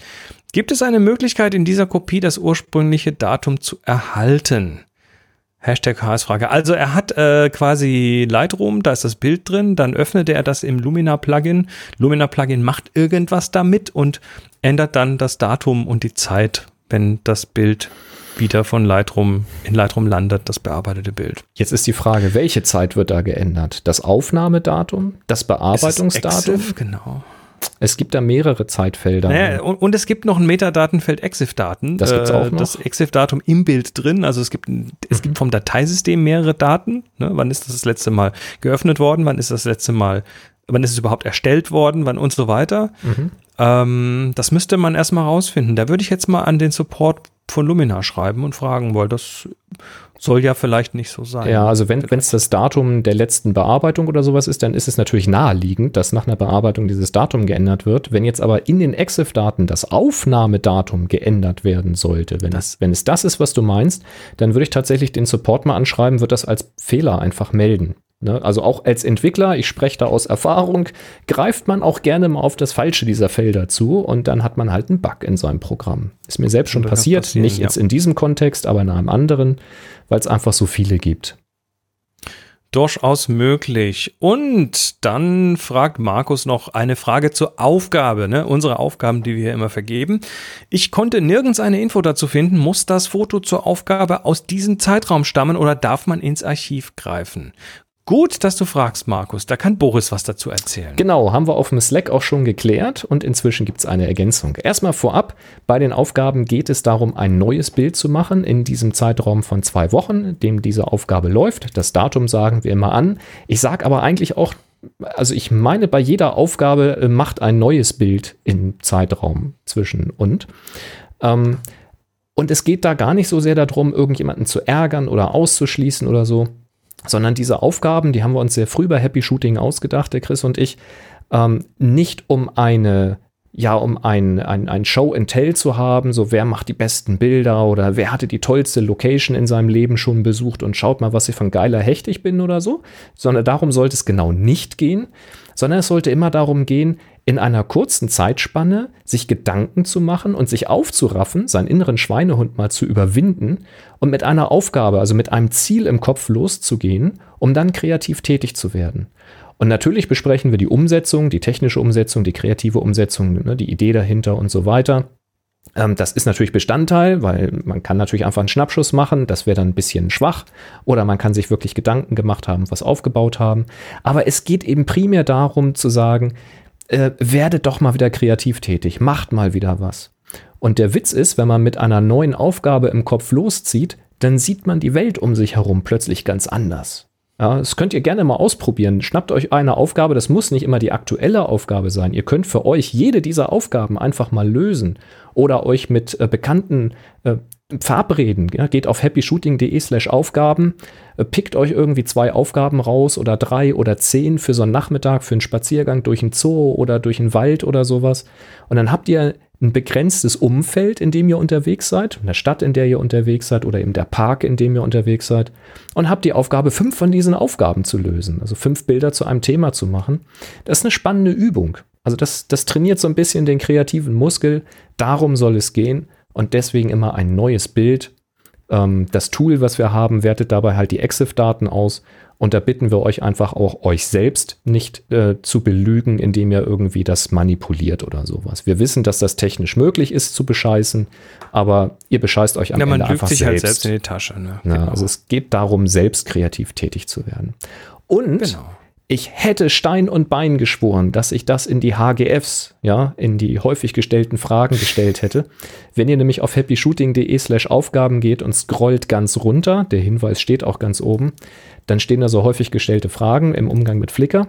Speaker 2: Gibt es eine Möglichkeit, in dieser Kopie das ursprüngliche Datum zu erhalten? Hashtag HS-Frage. Also er hat äh, quasi Lightroom, da ist das Bild drin, dann öffnete er das im Lumina-Plugin. Lumina-Plugin macht irgendwas damit und ändert dann das Datum und die Zeit, wenn das Bild wieder von Lightroom in Lightroom landet, das bearbeitete Bild.
Speaker 1: Jetzt ist die Frage, welche Zeit wird da geändert? Das Aufnahmedatum? Das Bearbeitungsdatum?
Speaker 2: Exif, genau.
Speaker 1: Es gibt da mehrere Zeitfelder.
Speaker 2: Naja, und, und, es gibt noch ein Metadatenfeld Exif-Daten.
Speaker 1: Das gibt es auch noch.
Speaker 2: Das Exif-Datum im Bild drin. Also es gibt, es gibt vom Dateisystem mehrere Daten. Ne? Wann ist das das letzte Mal geöffnet worden? Wann ist das letzte Mal, wann ist es überhaupt erstellt worden? Wann und so weiter. Mhm. Ähm, das müsste man erstmal rausfinden. Da würde ich jetzt mal an den Support von Lumina schreiben und fragen, weil das soll ja vielleicht nicht so sein.
Speaker 1: Ja, also wenn es das Datum der letzten Bearbeitung oder sowas ist, dann ist es natürlich naheliegend, dass nach einer Bearbeitung dieses Datum geändert wird. Wenn jetzt aber in den EXIF-Daten das Aufnahmedatum geändert werden sollte, wenn, das, es, wenn es das ist, was du meinst, dann würde ich tatsächlich den Support mal anschreiben, wird das als Fehler einfach melden. Ne? Also auch als Entwickler, ich spreche da aus Erfahrung, greift man auch gerne mal auf das Falsche dieser Felder zu und dann hat man halt einen Bug in seinem Programm. Ist mir selbst schon passiert, nicht ja. jetzt in diesem Kontext, aber in einem anderen, weil es einfach so viele gibt.
Speaker 2: Durchaus möglich. Und dann fragt Markus noch eine Frage zur Aufgabe, ne? unsere Aufgaben, die wir hier immer vergeben. Ich konnte nirgends eine Info dazu finden. Muss das Foto zur Aufgabe aus diesem Zeitraum stammen oder darf man ins Archiv greifen? Gut, dass du fragst, Markus. Da kann Boris was dazu erzählen.
Speaker 1: Genau, haben wir auf dem Slack auch schon geklärt und inzwischen gibt es eine Ergänzung. Erstmal vorab, bei den Aufgaben geht es darum, ein neues Bild zu machen in diesem Zeitraum von zwei Wochen, in dem diese Aufgabe läuft. Das Datum sagen wir immer an. Ich sage aber eigentlich auch, also ich meine, bei jeder Aufgabe äh, macht ein neues Bild im Zeitraum zwischen und. Ähm, und es geht da gar nicht so sehr darum, irgendjemanden zu ärgern oder auszuschließen oder so sondern diese Aufgaben, die haben wir uns sehr früh bei Happy Shooting ausgedacht, der Chris und ich, ähm, nicht um eine ja, um ein, ein, ein Show and Tell zu haben, so wer macht die besten Bilder oder wer hatte die tollste Location in seinem Leben schon besucht und schaut mal, was ich von geiler Hecht ich bin oder so, sondern darum sollte es genau nicht gehen, sondern es sollte immer darum gehen, in einer kurzen Zeitspanne sich Gedanken zu machen und sich aufzuraffen, seinen inneren Schweinehund mal zu überwinden und mit einer Aufgabe, also mit einem Ziel im Kopf loszugehen, um dann kreativ tätig zu werden. Und natürlich besprechen wir die Umsetzung, die technische Umsetzung, die kreative Umsetzung, ne, die Idee dahinter und so weiter. Ähm, das ist natürlich Bestandteil, weil man kann natürlich einfach einen Schnappschuss machen, das wäre dann ein bisschen schwach. Oder man kann sich wirklich Gedanken gemacht haben, was aufgebaut haben. Aber es geht eben primär darum zu sagen, äh, werdet doch mal wieder kreativ tätig, macht mal wieder was. Und der Witz ist, wenn man mit einer neuen Aufgabe im Kopf loszieht, dann sieht man die Welt um sich herum plötzlich ganz anders. Ja, das könnt ihr gerne mal ausprobieren. Schnappt euch eine Aufgabe, das muss nicht immer die aktuelle Aufgabe sein. Ihr könnt für euch jede dieser Aufgaben einfach mal lösen oder euch mit äh, bekannten äh, verabreden. Ja, geht auf happyshooting.de slash Aufgaben, äh, pickt euch irgendwie zwei Aufgaben raus oder drei oder zehn für so einen Nachmittag, für einen Spaziergang durch einen Zoo oder durch einen Wald oder sowas. Und dann habt ihr ein begrenztes Umfeld, in dem ihr unterwegs seid, eine Stadt, in der ihr unterwegs seid oder eben der Park, in dem ihr unterwegs seid und habt die Aufgabe, fünf von diesen Aufgaben zu lösen, also fünf Bilder zu einem Thema zu machen. Das ist eine spannende Übung. Also das, das trainiert so ein bisschen den kreativen Muskel. Darum soll es gehen und deswegen immer ein neues Bild. Ähm, das Tool, was wir haben, wertet dabei halt die EXIF-Daten aus und da bitten wir euch einfach auch, euch selbst nicht äh, zu belügen, indem ihr irgendwie das manipuliert oder sowas. Wir wissen, dass das technisch möglich ist zu bescheißen, aber ihr bescheißt euch am ja, Ende einfach sich halt selbst.
Speaker 2: Halt selbst in die Tasche. Ne?
Speaker 1: Ja, genau. Also es geht darum, selbst kreativ tätig zu werden. Und genau. Ich hätte Stein und Bein geschworen, dass ich das in die HGFs, ja, in die häufig gestellten Fragen gestellt hätte. Wenn ihr nämlich auf happyshooting.de slash Aufgaben geht und scrollt ganz runter, der Hinweis steht auch ganz oben, dann stehen da so häufig gestellte Fragen im Umgang mit Flickr.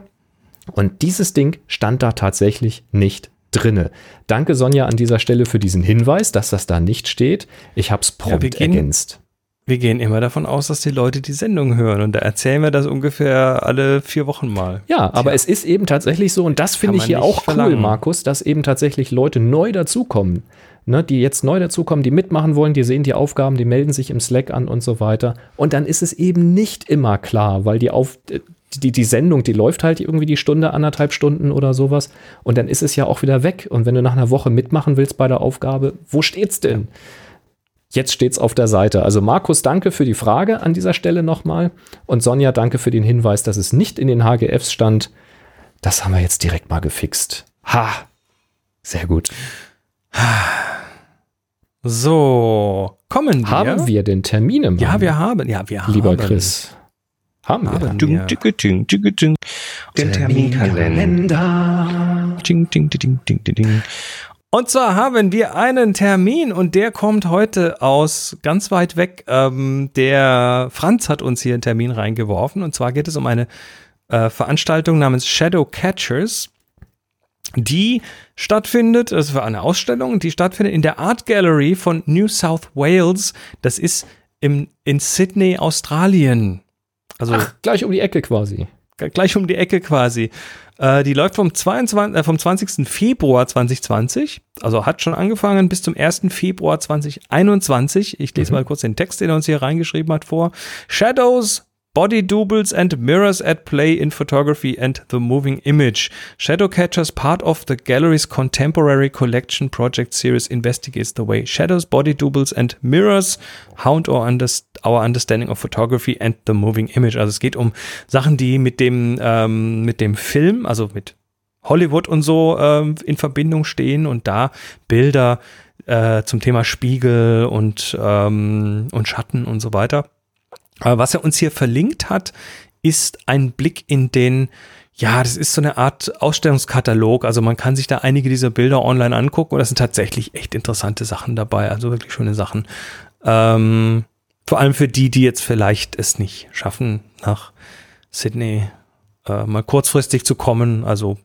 Speaker 1: Und dieses Ding stand da tatsächlich nicht drinne. Danke Sonja an dieser Stelle für diesen Hinweis, dass das da nicht steht. Ich habe es prompt
Speaker 2: gehen-
Speaker 1: ergänzt.
Speaker 2: Wir gehen immer davon aus, dass die Leute die Sendung hören und da erzählen wir das ungefähr alle vier Wochen mal.
Speaker 1: Ja, aber es ist eben tatsächlich so, und das finde ich hier auch cool,
Speaker 2: verlangen.
Speaker 1: Markus, dass eben tatsächlich Leute neu dazukommen. Ne, die jetzt neu dazukommen, die mitmachen wollen, die sehen die Aufgaben, die melden sich im Slack an und so weiter. Und dann ist es eben nicht immer klar, weil die auf die, die Sendung, die läuft halt irgendwie die Stunde, anderthalb Stunden oder sowas. Und dann ist es ja auch wieder weg. Und wenn du nach einer Woche mitmachen willst bei der Aufgabe, wo steht's denn? Jetzt steht's auf der Seite. Also Markus, danke für die Frage an dieser Stelle nochmal. Und Sonja, danke für den Hinweis, dass es nicht in den HGFs stand. Das haben wir jetzt direkt mal gefixt. Ha! Sehr gut.
Speaker 2: So, kommen wir.
Speaker 1: Haben wir denn Termine? Mann?
Speaker 2: Ja, wir haben. Ja, wir haben.
Speaker 1: Lieber Chris. Haben wir.
Speaker 2: Haben wir.
Speaker 5: Den Terminkalender.
Speaker 2: Ding, ding, ding, ding, ding, ding. Und zwar haben wir einen Termin und der kommt heute aus ganz weit weg. Ähm, der Franz hat uns hier einen Termin reingeworfen und zwar geht es um eine äh, Veranstaltung namens Shadow Catchers, die stattfindet, also für eine Ausstellung, die stattfindet in der Art Gallery von New South Wales. Das ist im, in Sydney, Australien. Also
Speaker 1: Ach, gleich um die Ecke quasi.
Speaker 2: gleich um die Ecke quasi. Äh, die läuft vom, 22, äh, vom 20. Februar 2020, also hat schon angefangen bis zum 1. Februar 2021. Ich lese mal kurz den Text, den er uns hier reingeschrieben hat, vor. Shadows, Body Doubles and Mirrors at Play in Photography and the Moving Image. Shadow Catchers, part of the gallery's contemporary collection project series, investigates the way shadows, body doubles and mirrors hound our understanding of photography and the moving image. Also es geht um Sachen, die mit dem, ähm, mit dem Film, also mit Hollywood und so ähm, in Verbindung stehen und da Bilder äh, zum Thema Spiegel und, ähm, und Schatten und so weiter. Was er uns hier verlinkt hat, ist ein Blick in den, ja, das ist so eine Art Ausstellungskatalog. Also man kann sich da einige dieser Bilder online angucken und das sind tatsächlich echt interessante Sachen dabei. Also wirklich schöne Sachen. Ähm, vor allem für die, die jetzt vielleicht es nicht schaffen, nach Sydney äh, mal kurzfristig zu kommen. Also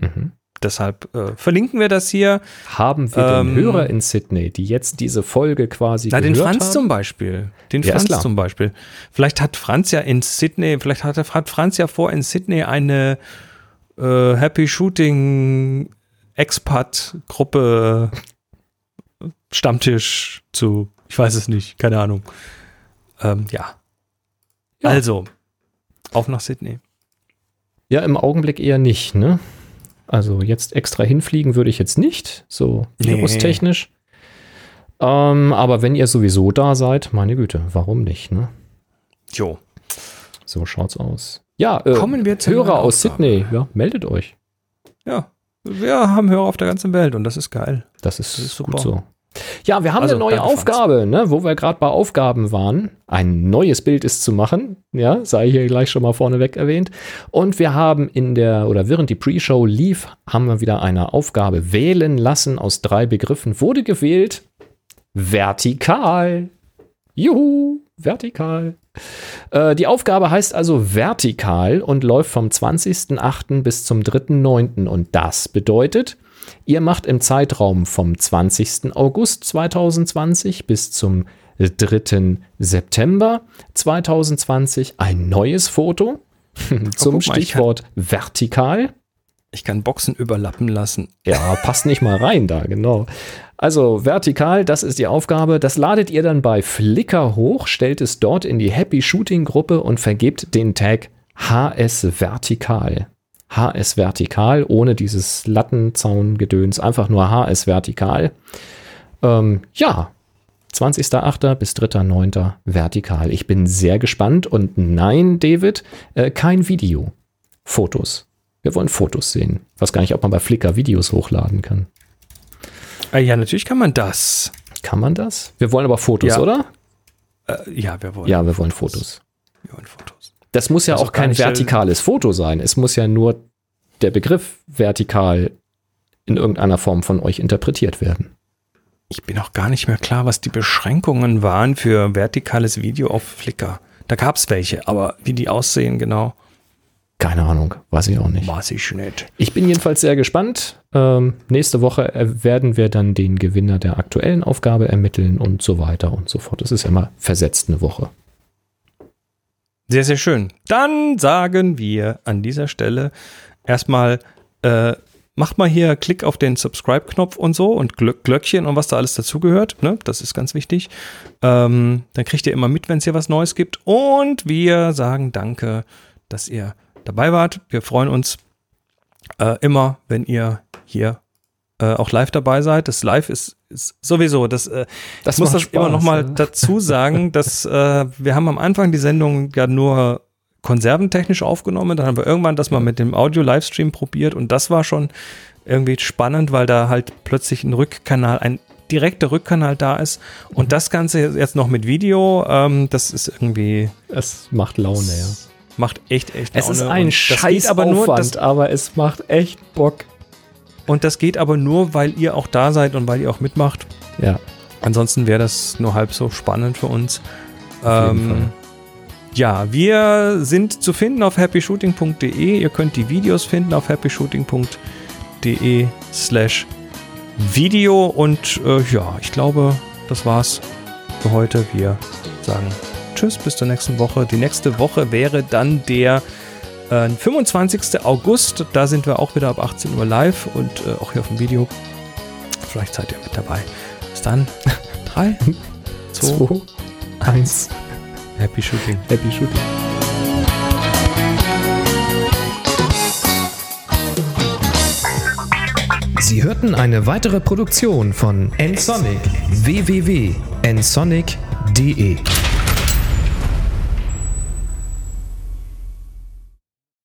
Speaker 1: Mhm.
Speaker 2: Deshalb äh, verlinken wir das hier.
Speaker 1: Haben wir
Speaker 2: Ähm,
Speaker 1: Hörer in Sydney, die jetzt diese Folge quasi
Speaker 2: Na, den
Speaker 1: gehört
Speaker 2: Franz
Speaker 1: haben?
Speaker 2: zum Beispiel. Den
Speaker 1: Ja,
Speaker 2: Franz zum Beispiel. Vielleicht hat Franz ja in Sydney, vielleicht hat, hat Franz ja vor, in Sydney eine äh, Happy Shooting Expat-Gruppe Stammtisch zu, ich weiß es nicht, keine Ahnung. Ähm, ja.
Speaker 1: Ja.
Speaker 2: Also, auf nach Sydney.
Speaker 1: Ja, im Augenblick eher nicht, ne? Also jetzt extra hinfliegen würde ich jetzt nicht, so
Speaker 2: Nee.
Speaker 1: virustechnisch. Ähm, aber wenn ihr sowieso da seid, meine Güte, warum nicht, ne?
Speaker 2: Jo.
Speaker 1: So schaut's aus. Ja, äh,
Speaker 2: Kommen wir zu
Speaker 1: Hörer aus. Sydney, ja, meldet euch.
Speaker 2: Ja. Wir haben Hörer auf der ganzen Welt und das ist geil.
Speaker 1: Das ist,
Speaker 2: Das ist super.
Speaker 1: gut so. Ja, wir haben
Speaker 2: Also,
Speaker 1: eine neue. Aufgabe, ne, wo wir gerade bei Aufgaben waren. Ein neues Bild ist zu machen, ja, sei hier gleich schon mal vorneweg erwähnt. Und wir haben in der, oder während die Pre-Show lief, haben wir wieder eine Aufgabe wählen lassen aus drei Begriffen. Wurde gewählt vertikal. Juhu, vertikal. Äh, die Aufgabe heißt also vertikal und läuft vom 20.08. bis zum 3.09. Und das bedeutet, ihr macht im Zeitraum vom 20. August 2020 bis zum 3. September 2020 ein neues Foto zum
Speaker 2: guck mal, ich kann-
Speaker 1: Stichwort vertikal.
Speaker 2: Ich kann Boxen überlappen lassen.
Speaker 1: Ja, passt nicht mal rein da, genau. Also vertikal, das ist die Aufgabe. Das ladet ihr dann bei Flickr hoch, stellt es dort in die Happy Shooting Gruppe und vergebt den Tag HS Vertikal. HS Vertikal, ohne dieses Lattenzaun-Gedöns, einfach nur HS Vertikal. Ähm, ja, 20.08. bis 3.09. vertikal. Ich bin sehr gespannt und nein, David, äh, kein Video. Fotos. Wir wollen Fotos sehen. Ich weiß gar nicht, ob man bei Flickr Videos hochladen kann.
Speaker 2: Ah, ja, natürlich kann man das.
Speaker 1: Kann man das? Wir wollen aber Fotos,
Speaker 2: Ja.
Speaker 1: oder?
Speaker 2: Äh, ja, wir wollen.
Speaker 1: Ja, wir wollen Fotos.
Speaker 2: Wir wollen Fotos.
Speaker 1: Das muss ja
Speaker 2: Also
Speaker 1: auch kein
Speaker 2: nicht,
Speaker 1: vertikales Foto sein. Es muss ja nur der Begriff vertikal in irgendeiner Form von euch interpretiert werden.
Speaker 2: Ich bin auch gar nicht mehr klar, was die Beschränkungen waren für vertikales Video auf Flickr. Da gab es welche, aber wie die aussehen, genau.
Speaker 1: Keine Ahnung, weiß ich auch nicht.
Speaker 2: Weiß ich nicht.
Speaker 1: Ich bin jedenfalls sehr gespannt. Ähm, nächste Woche äh, werden wir dann den Gewinner der aktuellen Aufgabe ermitteln und so weiter und so fort. Das ist ja immer versetzt eine Woche.
Speaker 2: Sehr, sehr schön. Dann sagen wir an dieser Stelle erstmal, äh, macht mal hier Klick auf den Subscribe-Knopf und so und Glö Glöckchen und was da alles dazugehört. Ne? Das ist ganz wichtig. Ähm, dann kriegt ihr immer mit, wenn es hier was Neues gibt. Und wir sagen danke, dass ihr dabei wart. Wir freuen uns äh, immer, wenn ihr hier äh, auch live dabei seid. Das Live ist sowieso, das, äh,
Speaker 1: Das
Speaker 2: ich muss das immer
Speaker 1: Spaß,
Speaker 2: noch mal
Speaker 1: ja.
Speaker 2: dazu sagen, dass äh, wir haben am Anfang die Sendung ja nur konserventechnisch aufgenommen, dann haben wir irgendwann das mal mit dem Audio-Livestream probiert und das war schon irgendwie spannend, weil da halt plötzlich ein Rückkanal, ein direkter Rückkanal da ist und
Speaker 1: Mhm.
Speaker 2: das Ganze jetzt noch mit Video, ähm, das ist irgendwie,
Speaker 1: Es macht Laune, ja.
Speaker 2: macht echt, echt
Speaker 1: Es ist
Speaker 2: Laune.
Speaker 1: ein
Speaker 2: Und das
Speaker 1: scheiß
Speaker 2: geht aber nur,
Speaker 1: aber es macht echt Bock.
Speaker 2: Und das geht aber nur, weil ihr auch da seid und weil ihr auch mitmacht.
Speaker 1: Ja,
Speaker 2: Ansonsten wäre das nur halb so spannend für uns. Ähm, ja, wir sind zu finden auf happyshooting.de. Ihr könnt die Videos finden auf happyshooting.de slash Video. Und äh, ja, ich glaube, das war's für heute. Wir sagen Tschüss, bis zur nächsten Woche. Die nächste Woche wäre dann der äh, 25. August. Da sind wir auch wieder ab 18 Uhr live und äh, auch hier auf dem Video. Vielleicht seid ihr mit dabei. Bis dann. Drei, zwei,
Speaker 1: 2, 1,
Speaker 2: Happy Shooting.
Speaker 1: Happy Shooting. Sie hörten eine weitere Produktion von nsonic www.nsonic.de